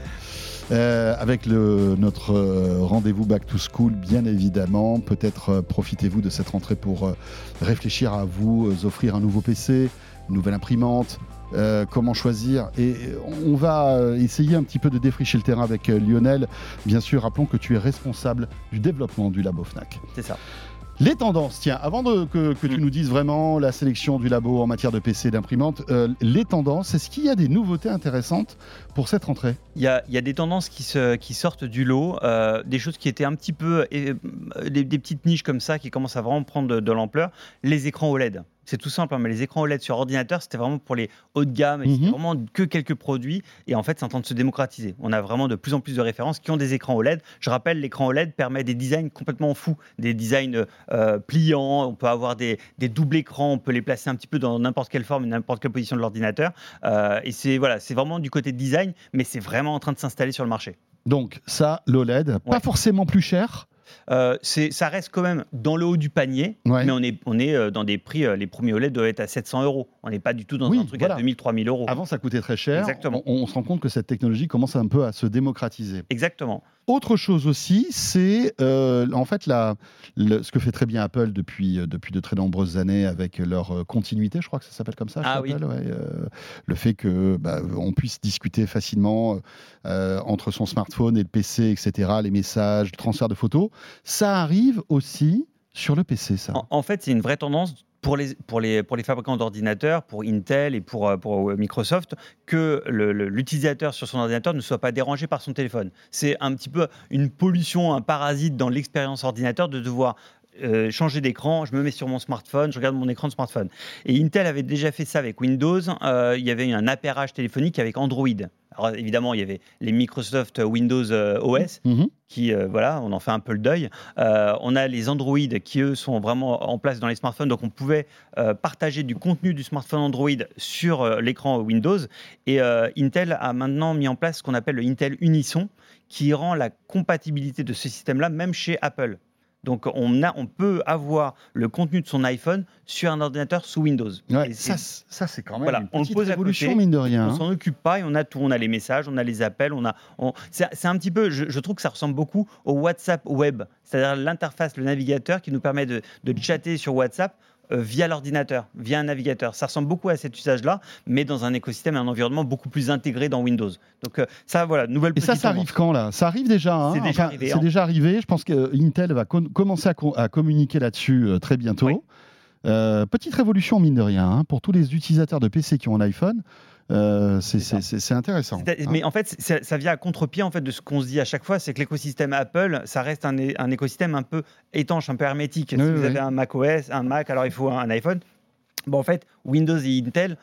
Euh, avec le, notre euh, rendez-vous Back to School, bien évidemment. Peut-être euh, profitez-vous de cette rentrée pour réfléchir à vous offrir un nouveau PC, une nouvelle imprimante, euh, comment choisir. Et on va essayer un petit peu de défricher le terrain avec Lionel. Bien sûr, rappelons que tu es responsable du développement du labo Fnac. C'est ça. Les tendances, tiens, avant de- que, que tu Mm. nous dises vraiment la sélection du labo en matière de PC et d'imprimante, euh, les tendances, est-ce qu'il y a des nouveautés intéressantes pour cette rentrée Il y a, il y a des tendances qui, se, qui sortent du lot, euh, des choses qui étaient un petit peu. euh, des, des petites niches comme ça qui commencent à vraiment prendre de, de l'ampleur. Les écrans OLED. C'est tout simple, hein, mais les écrans OLED sur ordinateur, c'était vraiment pour les haut de gamme, Mhm. c'était vraiment que quelques produits. Et en fait, c'est en train de se démocratiser. On a vraiment de plus en plus de références qui ont des écrans OLED. Je rappelle, l'écran OLED permet des designs complètement fous, des designs euh, pliants. On peut avoir des, des doubles écrans, on peut les placer un petit peu dans n'importe quelle forme, n'importe quelle position de l'ordinateur. Et c'est voilà, c'est vraiment du côté design, mais c'est vraiment en train de s'installer sur le marché. Donc ça, l'OLED, pas forcément plus cher. Euh, ça reste quand même dans le haut du panier, Ouais. mais on est, on est euh, dans des prix, euh, les premiers OLED doivent être à 700 euros. On n'est pas du tout dans Oui, un truc voilà. à 2000, 3000 euros. Avant, ça coûtait très cher. Exactement. On, on se rend compte que cette technologie commence un peu à se démocratiser. Exactement. Autre chose aussi, c'est euh, en fait la, le- ce que fait très bien Apple depuis, euh, depuis de très nombreuses années avec leur euh, continuité, je crois que ça s'appelle comme ça. Ah oui. Apple, ouais, euh, le fait que bah, on puisse discuter facilement euh, entre son smartphone et le PC, etc. Les messages, le transfert de photos, ça arrive aussi sur le PC, ça. En, en fait, c'est une vraie tendance pour les, pour les, pour les fabricants d'ordinateurs, pour Intel et pour, euh, pour euh, Microsoft, que l'utilisateur sur son ordinateur ne soit pas dérangé par son téléphone. C'est un petit peu une pollution, un parasite dans l'expérience ordinateur de devoir euh, changer d'écran, je me mets sur mon smartphone, je regarde mon écran de smartphone. Et Intel avait déjà fait ça avec Windows. Il y avait un appairage téléphonique avec Android. Alors évidemment, il y avait les Microsoft Windows euh, OS Mhm. qui, euh, voilà, on en fait un peu le deuil. Euh, on a les Android qui, eux, sont vraiment en place dans les smartphones. Donc, on pouvait euh, partager du contenu du smartphone Android sur l'écran Windows. Et Intel a maintenant mis en place ce qu'on appelle le Intel Unison, qui rend la compatibilité de ce système-là même chez Apple. Donc, on, a, on peut avoir le contenu de son iPhone sur un ordinateur sous Windows. Ouais, Et ça, c'est- c- ça, c'est quand même Voilà, une on le à côté, mine de rien. on hein. s'en occupe pas et on a tout. On a les messages, on a les appels, on a. C'est c'est un petit peu. Je, je trouve que ça ressemble beaucoup au WhatsApp web, c'est-à-dire l'interface, le navigateur qui nous permet de, de chatter sur WhatsApp. Euh, via l'ordinateur, via un navigateur. Ça ressemble beaucoup à cet usage-là, mais dans un écosystème et un environnement beaucoup plus intégré dans Windows. Donc euh, ça, voilà, nouvelle Et ça, petite ça arrive quand là? Ça arrive déjà. hein? C'est déjà Enfin, arrivé, hein. déjà arrivé. Je pense que Intel va commencer à, co- à communiquer là-dessus euh, très bientôt. Oui. Euh, petite révolution mine de rien hein, pour tous les utilisateurs de PC qui ont un iPhone. Euh, c'est intéressant. Hein. Mais en fait, ça vient à contre-pied en fait de ce qu'on se dit à chaque fois, c'est que l'écosystème Apple, ça reste un, écosystème un peu étanche, un peu hermétique. Oui, si oui, vous avez un Mac OS, un Mac, alors il faut un, un iPhone. Bon, en fait, Windows et Intel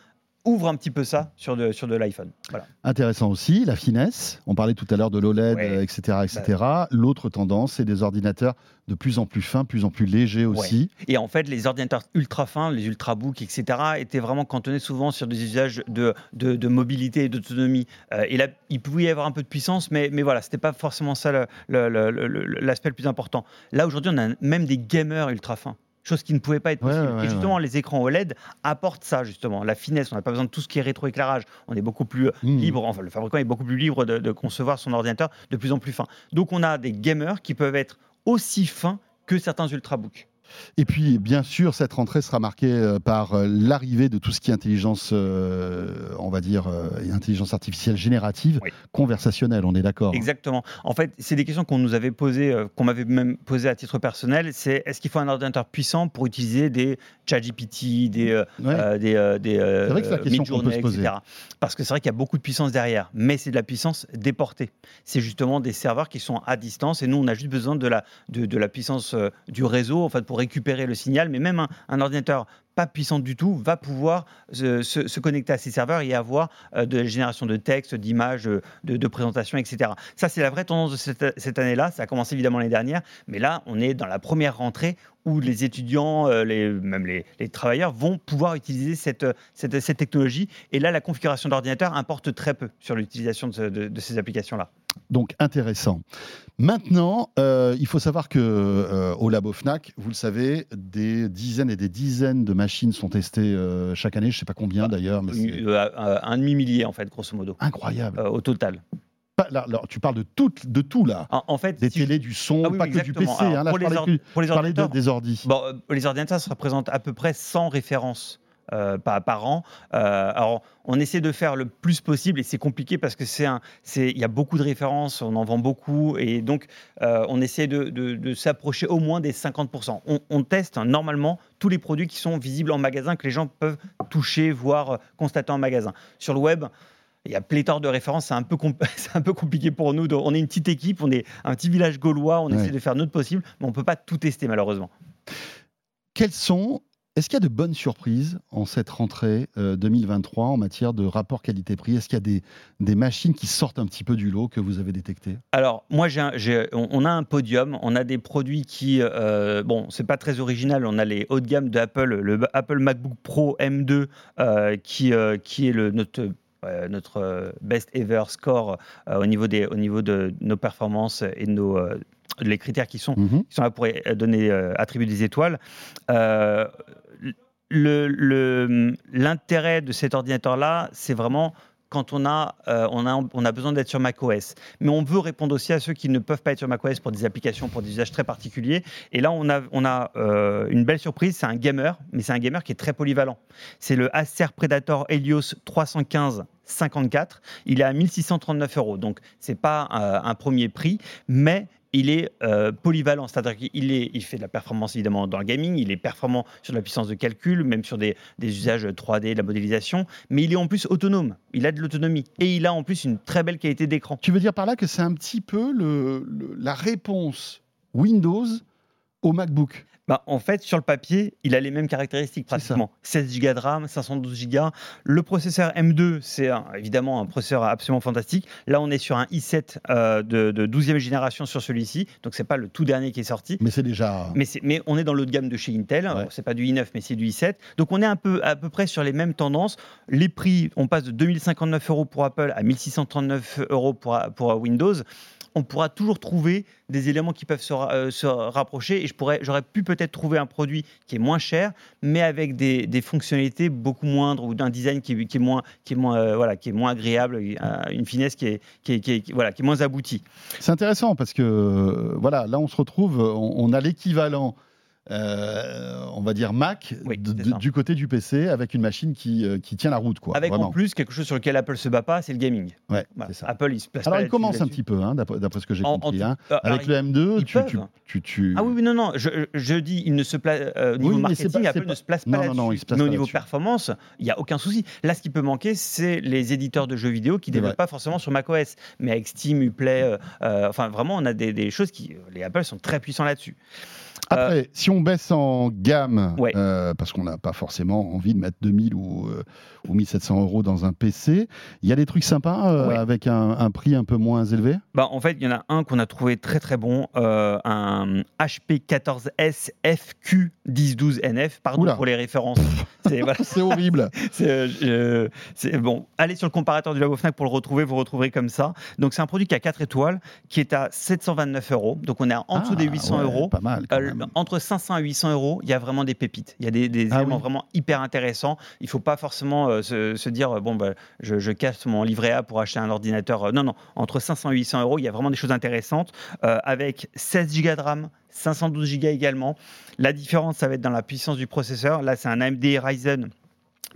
ouvrent un petit peu ça sur de, sur de l'iPhone. Voilà. Intéressant aussi, la finesse. On parlait tout à l'heure de l'OLED, Ouais. Etc. etc. L'autre tendance, c'est des ordinateurs de plus en plus fins, plus en plus légers aussi. Et en fait, les ordinateurs ultra fins, les ultrabooks, etc., étaient vraiment cantonnés souvent sur des usages de, de, de mobilité et d'autonomie. Euh, et là, il pouvait y avoir un peu de puissance, mais, mais voilà, c'était pas forcément ça le- le- le- le- le- l'aspect le plus important. Là, aujourd'hui, on a même des gamers ultra fins. Chose qui ne pouvait pas être possible. ouais, et justement, les écrans OLED apportent ça, justement, la finesse. On n'a pas besoin de tout ce qui est rétroéclairage. On est beaucoup plus Mmh. libre, enfin, le fabricant est beaucoup plus libre de, de concevoir son ordinateur de plus en plus fin. Donc, on a des gamers qui peuvent être aussi fins que certains ultrabooks. Et puis, bien sûr, cette rentrée sera marquée euh, par euh, l'arrivée de tout ce qui est intelligence, euh, on va dire, euh, intelligence artificielle générative, Oui. conversationnelle, on est d'accord. Exactement. En fait, c'est des questions qu'on nous avait posées, euh, qu'on m'avait même posées à titre personnel. C'est est-ce qu'il faut un ordinateur puissant pour utiliser des ChatGPT, des, Ouais. des, des vrai que la question qu'on peut Midjourney, se poser. etc. Parce que c'est vrai qu'il y a beaucoup de puissance derrière, mais c'est de la puissance déportée. C'est justement des serveurs qui sont à distance et nous, on a juste besoin de la, de, de la puissance du réseau en fait, pour récupérer le signal. Mais même un, ordinateur pas puissant du tout va pouvoir se, se- connecter à ces serveurs et avoir euh, de la génération de textes, d'images, euh, de, présentations, etc. Ça, c'est la vraie tendance de cette, année-là. Ça a commencé évidemment l'année dernière, mais là, on est dans la première rentrée où les étudiants, euh, même les, travailleurs, vont pouvoir utiliser cette, technologie. Et là, la configuration d'ordinateur importe très peu sur l'utilisation de ces applications-là. Donc intéressant. Maintenant, euh, il faut savoir que euh, au labo Fnac, vous le savez, des dizaines et des dizaines de machines sont testées euh, chaque année. Je ne sais pas combien d'ailleurs, mais Euh, un demi-millier, en fait, grosso modo, incroyable. au total. Pas- là, là, tu parles de tout, de tout là. En, en fait, Des si- télés, du son, Ah oui, pas oui, que du. PC. Alors, hein, là, pour je les or- plus- pour les parlais de- ordinateurs, des ordis. Bon, les ordinateurs, ça représente à peu près 100 références euh, par, par an. Euh, alors, on essaie de faire le plus possible et c'est compliqué parce que c'est un, c'est, il y a beaucoup de références, on en vend beaucoup et donc euh, on essaie de, de- de s'approcher au moins des 50%. On, on teste hein, normalement tous les produits qui sont visibles en magasin, que les gens peuvent toucher, voir, constater en magasin. Sur le web, il y a pléthore de références, c'est un, peu c'est un peu compliqué pour nous. Donc, on est une petite équipe, on est un petit village gaulois, on Ouais. essaie de faire notre possible, mais on ne peut pas tout tester malheureusement. Quelles sont Est-ce qu'il y a de bonnes surprises en cette rentrée euh, 2023 en matière de rapport qualité-prix? Est-ce qu'il y a des, des machines qui sortent un petit peu du lot que vous avez détectées? Alors, moi, on, on a un podium, on a des produits qui, euh, bon, c'est pas très original, on a les hauts de gamme d'Apple, le Apple MacBook Pro M2, euh, qui, euh, qui est le, notre, euh, notre euh, best ever score euh, au, niveau des, au niveau de nos performances et de nos, euh, les critères qui sont Mhm. qui sont là pour euh, donner, euh, attribuer des étoiles. L'intérêt de cet ordinateur-là, c'est vraiment quand on a, euh, on a, besoin d'être sur macOS. Mais on veut répondre aussi à ceux qui ne peuvent pas être sur macOS pour des applications, pour des usages très particuliers. Et là, on a, on a euh, une belle surprise, c'est un gamer, mais c'est un gamer qui est très polyvalent. C'est le Acer Predator Helios 315 54. Il est à 1639 euros. Donc, c'est pas euh, un premier prix, mais il est euh, polyvalent, c'est-à-dire qu'il il fait de la performance évidemment dans le gaming, il est performant sur la puissance de calcul, même sur des, usages 3D, de la modélisation, mais il est en plus autonome, il a de l'autonomie et il a en plus une très belle qualité d'écran. Tu veux dire par là que c'est un petit peu la réponse Windows au MacBook? Bah, en fait, sur le papier, il a les mêmes caractéristiques pratiquement. 16 Go de RAM, 512 Go. Le processeur M2, c'est évidemment un processeur absolument fantastique. Là, on est sur un i7 euh, de, de 12e génération sur celui-ci, donc c'est pas le tout dernier qui est sorti. Mais c'est déjà. Mais, mais on est dans de gamme de chez Intel. Ouais. C'est pas du i9, mais c'est du i7. Donc on est un peu, à peu près sur les mêmes tendances. Les prix, on passe de 2059 euros pour Apple à 1639 euros pour, pour Windows. On pourra toujours trouver des éléments qui peuvent se, euh, se rapprocher. Et j'aurais pu peut-être trouver un produit qui est moins cher, mais avec des, des fonctionnalités beaucoup moindres ou d'un design qui, est- moins, qui est moins, euh, voilà, qui est moins agréable, euh, une finesse qui est, qui est- voilà, qui est moins aboutie. C'est intéressant parce que voilà, là on se retrouve, on a l'équivalent, euh, on va dire Mac, Oui, du côté du PC avec une machine qui, euh, qui tient la route. Quoi, avec vraiment. en plus quelque chose sur lequel Apple se bat pas, c'est le gaming. Ouais, Voilà. c'est ça. Apple, il se place Alors pas il commence un petit peu, hein, d'après ce que j'ai en compris. hein. euh, Avec le M2, ils tu, tu, peuvent. tu, tu- Ah oui, oui, non, non. Je, je dis, il ne se place euh, au niveau Oui, marketing, pas- Apple ne se place pas Non, non, là-dessus. non, il se place mais au niveau performance, il n'y a aucun souci. Là, ce qui peut manquer, c'est les éditeurs de jeux vidéo qui ne développent pas forcément sur macOS, mais avec Steam, Uplay. euh, enfin, vraiment, on a des, des choses qui, les Apple sont très puissants là-dessus. Après, si on baisse en gamme, Ouais. euh, parce qu'on n'a pas forcément envie de mettre 2000 ou, euh, ou 1700 euros dans un PC, il y a des trucs sympas euh, Ouais. avec un, un prix un peu moins élevé? Bah, en fait, il y en a un qu'on a trouvé très très bon, euh, un HP 14S FQ 1012 NF. Pardon Oula. pour les références. C'est voilà, horrible. C'est, euh, bon, allez sur le comparateur du Labo Fnac pour le retrouver, vous retrouverez comme ça. Donc c'est un produit qui a 4 étoiles, qui est à 729 euros. Donc on est en dessous Ah, des 800 ouais, euros. Pas mal. Entre 500 et 800 euros, il y a vraiment des pépites. Il y a des, des Ah éléments oui. vraiment hyper intéressants. Il ne faut pas forcément euh, se, se dire euh, bon, bah, je, je casse mon livret A pour acheter un ordinateur. Euh, Non, non. Entre 500 et 800 euros, il y a vraiment des choses intéressantes. Euh, avec 16 Go de RAM RAM, 512 Go également. La différence, ça va être dans la puissance du processeur. Là, c'est un AMD Ryzen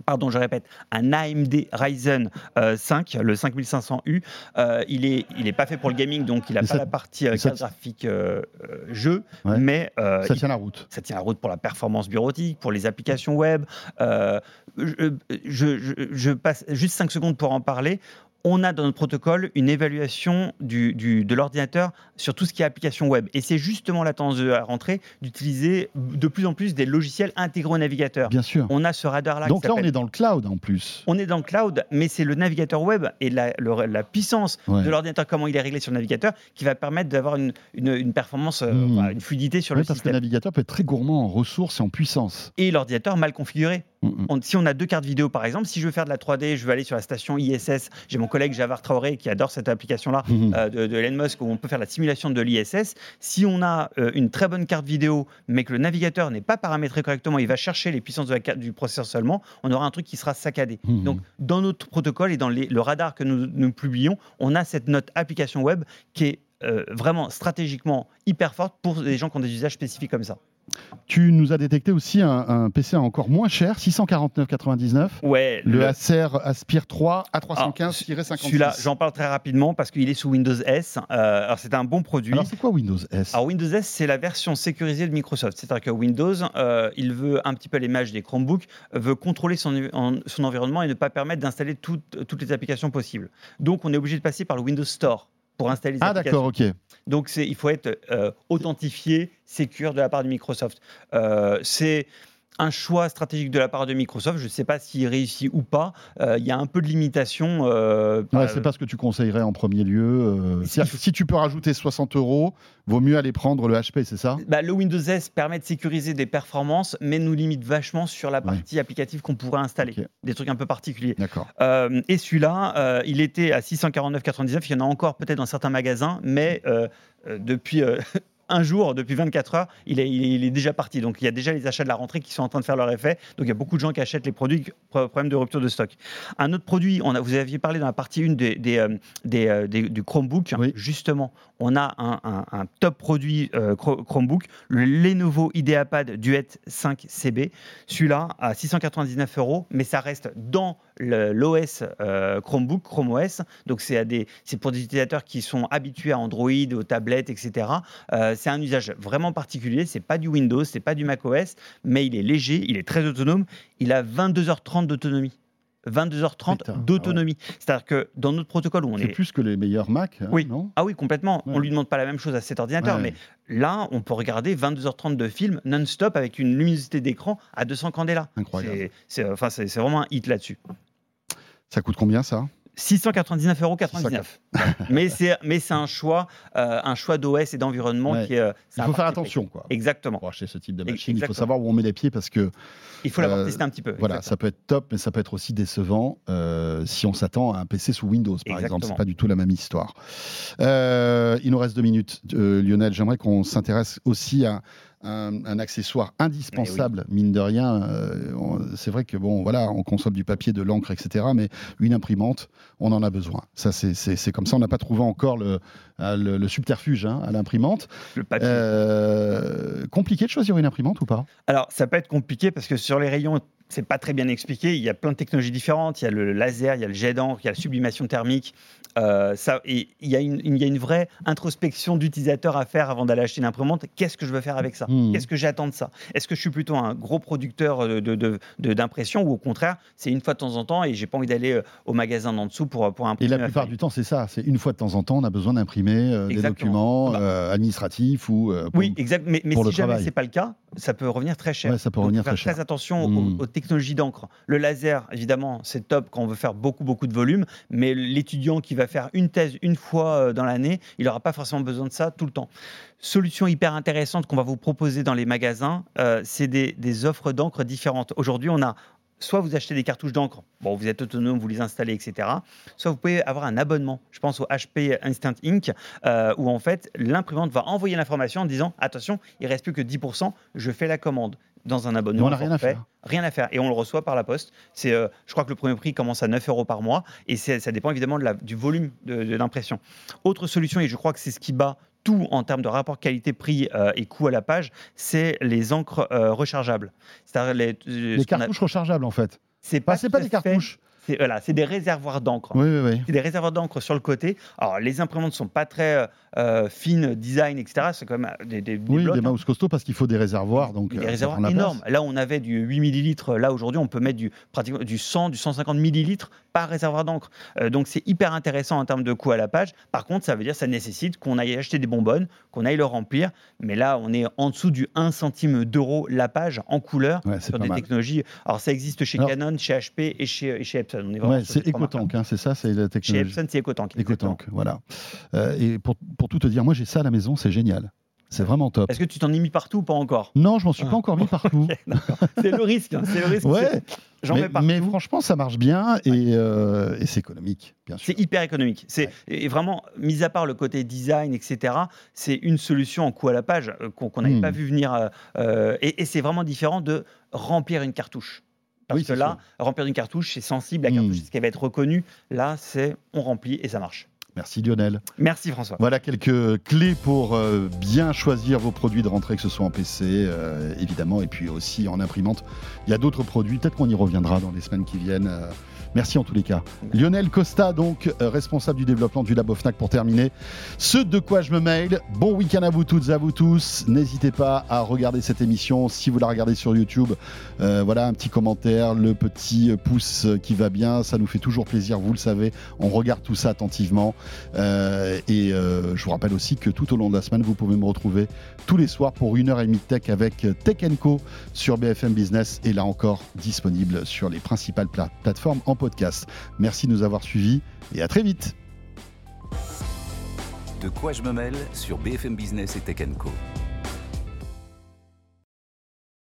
Pardon, je répète, un AMD Ryzen euh, 5, le 5500U. Euh, il n'est il est pas fait pour le gaming, donc il n'a pas ça- la partie euh, ça- graphique euh, euh, jeu, Ouais. mais euh, Ça il- tient la route. ça tient la route pour la performance bureautique, pour les applications web. Euh, je- je passe juste 5 secondes pour en parler. On a dans notre protocole une évaluation du, du- de l'ordinateur sur tout ce qui est application web. Et c'est justement la tendance de la rentrée d'utiliser de plus en plus des logiciels intégrés au navigateur. Bien sûr. On a ce radar-là. Donc là, on est dans le cloud en plus. on est dans le cloud, mais c'est le navigateur web et la, le- la puissance Ouais. de l'ordinateur, comment il est réglé sur le navigateur, qui va permettre d'avoir une, une- une performance, euh, Hmm. une fluidité sur le parce que le système. navigateur peut être très gourmand en ressources et en puissance. Et l'ordinateur mal configuré. Mm, mm. On- si on a deux cartes vidéo, par exemple, si je veux faire de la 3D, je veux aller sur la station ISS, j'ai mon collègue Javar Traoré qui adore cette application-là Mhm. euh, de, de Elon Musk où on peut faire la simulation de l'ISS. Si on a euh, une très bonne carte vidéo, mais que le navigateur n'est pas paramétré correctement, il va chercher les puissances de la carte, du processeur seulement, on aura un truc qui sera saccadé. Donc, dans notre protocole et dans les- le radar que nous, nous publions, on a cette note application web qui est euh, vraiment stratégiquement hyper forte pour les gens qui ont des usages spécifiques comme ça. Tu nous as détecté aussi un, un PC encore moins cher, 649,99. Ouais, Le Acer Aspire 3 A315-56. Celui-là, j'en parle très rapidement parce qu'il est sous Windows S. Euh, alors, c'est un bon produit. Alors, c'est quoi Windows S? Alors Windows S, c'est la version sécurisée de Microsoft. C'est-à-dire que Windows, euh, il veut un petit peu l'image des Chromebooks, veut contrôler son, en- son environnement et ne pas permettre d'installer toutes les applications possibles. Donc on est obligé de passer par le Windows Store pour installer les Ah, applications. d'accord, ok. Donc c'est, il faut être euh, authentifié, sécure de la part de Microsoft. Euh, c'est un choix stratégique de la part de Microsoft. Je ne sais pas s'il réussit ou pas. Euh, Il y a un peu de limitation. euh, Ouais, c'est pas ce que tu conseillerais en premier lieu. euh, si tu peux rajouter 60 euros, vaut mieux aller prendre le HP, c'est ça? Bah, le Windows S permet de sécuriser des performances, mais nous limite vachement sur la Ouais. partie applicative qu'on pourrait installer. Des trucs un peu particuliers. D'accord. Euh, et celui-là, euh, il était à 649,99. Il y en a encore peut-être dans certains magasins, mais euh, euh, depuis. Un jour, depuis 24 heures, il est, il déjà parti. Donc, il y a déjà les achats de la rentrée qui sont en train de faire leur effet. Donc, il y a beaucoup de gens qui achètent les produits, pro- problème de rupture de stock. Un autre produit, on a, vous aviez parlé dans la partie 1 des, des, euh, des, euh, des- du Chromebook. Oui. Justement, on a un, un- un top produit euh, Chro- Chromebook, le Lenovo IdeaPad Duet 5 CB. Celui-là à 699 euros, mais ça reste dans le- l'OS euh, Chromebook, Chrome OS. Donc c'est pour des utilisateurs qui sont habitués à Android, aux tablettes, etc. Euh, c'est un usage vraiment particulier. C'est pas du Windows, c'est pas du Mac OS, mais il est léger, il est très autonome. Il a 22h30 d'autonomie. 22h30 Putain, d'autonomie. C'est-à-dire que dans notre protocole où on C'est est plus que les meilleurs Mac, hein, Oui. non ah oui, complètement. Ouais. On lui demande pas la même chose à cet ordinateur, Ouais. mais là, on peut regarder 22h30 de film non-stop avec une luminosité d'écran à 200 candela. Incroyable. C'est- C'est enfin, c'est- c'est vraiment un hit là-dessus. Ça coûte combien ça? 699,99 euros. mais c'est mais c'est un choix, euh, un choix d'OS et d'environnement Ouais. qui est. euh, Il faut faire attention quoi. Exactement. Pour acheter ce type de machine, il faut savoir où on met les pieds parce que Il faut l'avoir Euh, testé un petit peu. voilà, exactement. ça peut être top, mais ça peut être aussi décevant euh, si on s'attend à un PC sous Windows, par exemple. Exactement. C'est pas du tout la même histoire. Il nous reste deux minutes, Lionel. J'aimerais qu'on s'intéresse aussi à un, un accessoire indispensable, mine de rien. Euh, c'est vrai que bon, voilà, on consomme du papier, de l'encre, etc. Mais une imprimante, on en a besoin. Ça, c'est- comme ça. On n'a pas trouvé encore le, euh, le, le subterfuge hein, à l'imprimante. Le papier. Euh, compliqué de choisir une imprimante ou pas? Alors, ça peut être compliqué parce que sur les rayons, c'est pas très bien expliqué. Il y a plein de technologies différentes. Il y a le laser, il y a le jet d'encre, il y a la sublimation thermique. Euh, ça, et il y, a une, il y a une vraie introspection d'utilisateur à faire avant d'aller acheter une imprimante. Qu'est-ce que je veux faire avec ça? Hmm. Qu'est-ce que j'attends de ça? Est-ce que je suis plutôt un gros producteur de- de- de- de- d'impression ou au contraire, c'est une fois de temps en temps et j'ai pas envie d'aller euh, au magasin d'en dessous pour, pour Et imprimer la ma plupart du temps, c'est ça. C'est une fois de temps en temps, on a besoin d'imprimer euh, des documents Bah. euh, administratifs ou. pour- Oui, exact. Mais, mais si jamais c'est pas le cas, ça peut revenir très cher. Ouais, ça peut Donc, revenir faire très cher. attention Mm. aux, aux technologies d'encre. Le laser, évidemment, c'est top quand on veut faire beaucoup, beaucoup de volume, mais l'étudiant qui va faire une thèse une fois euh, dans l'année, il n'aura pas forcément besoin de ça tout le temps. Solution hyper intéressante qu'on va vous proposer dans les magasins, euh, c'est des, des offres d'encre différentes. Aujourd'hui, on a soit vous achetez des cartouches d'encre, bon, vous êtes autonome, vous les installez, etc. Soit vous pouvez avoir un abonnement. Je pense au HP Instant Ink, euh, où en fait l'imprimante va envoyer l'information en disant attention, il reste plus que 10%, je fais la commande dans un abonnement. On n'a rien à faire. Rien à faire. Et on le reçoit par la poste. C'est, euh, je crois que le premier prix commence à 9 euros par mois et ça dépend évidemment de la- du volume de, de l'impression. Autre solution, et je crois que c'est ce qui bat tout en termes de rapport qualité-prix euh, et coût à la page, c'est les encres euh, rechargeables. C'est-à-dire les, euh, Les a- cartouches rechargeables en fait. C'est Pas, c'est pas des cartouches. C'est voilà, des réservoirs d'encre. Oui, oui, oui. C'est des réservoirs d'encre sur le côté. Alors, les imprimantes sont pas très euh, fines, design, etc. C'est quand même euh, des, des, des Oui, blocs, des hein. mouse costauds parce qu'il faut des réservoirs. Donc, des euh, réservoirs énormes. Là, on avait du 8 millilitres. Là, aujourd'hui, on peut mettre du, pratiquement du 100, du 150 millilitres par réservoir d'encre. Euh, donc, c'est hyper intéressant en termes de coût à la page. Par contre, ça veut dire que ça nécessite qu'on aille acheter des bonbonnes, qu'on aille le remplir. Mais là, on est en dessous du 1 centime d'euro la page en couleur Ouais, sur des mal. technologies. Alors, ça existe chez Alors- Canon, chez HP et chez, et chez Epson. On est vraiment Ouais, sur c'est EcoTank, hein, c'est ça, c'est la Chez technologie. Epson, c'est EcoTank. voilà. Euh, et pour, pour tout te dire, moi j'ai ça à la maison, c'est génial. C'est vraiment top. Est-ce que tu t'en es mis partout ou pas encore? Non, je m'en suis Ah. pas encore mis partout. C'est le risque. hein, C'est le risque. Ouais, c'est- J'en mais, mets partout. mais franchement, ça marche bien et, euh, et c'est économique, bien sûr. C'est hyper économique. C'est et vraiment, mis à part le côté design, etc. C'est une solution en coût à la page euh, qu'on n'avait Hmm. pas vu venir. euh, et et c'est vraiment différent de remplir une cartouche. Parce Oui, que là, remplir une cartouche, c'est sensible. La Hmm. cartouche, c'est ce qui va être reconnu. Là, c'est on remplit et ça marche. Merci Lionel. Merci François. Voilà quelques clés pour euh, bien choisir vos produits de rentrée, que ce soit en PC, euh, évidemment, et puis aussi en imprimante. Il y a d'autres produits, peut-être qu'on y reviendra dans les semaines qui viennent. euh, Merci en tous les cas. Lionel Costa, donc responsable du développement du Labo Fnac pour terminer. Ce de quoi je me mail. Bon week-end à vous toutes, à vous tous. N'hésitez pas à regarder cette émission si vous la regardez sur YouTube. Voilà un petit commentaire, le petit pouce qui va bien, ça nous fait toujours plaisir, vous le savez. On regarde tout ça attentivement. Euh, et euh, je vous rappelle aussi que tout au long de la semaine, vous pouvez me retrouver tous les soirs pour une heure et demie de tech avec Tech Co sur BFM Business et là encore disponible sur les principales pla- plateformes en podcast. Merci de nous avoir suivis et à très vite. De quoi je me mêle sur BFM Business et Tech Co.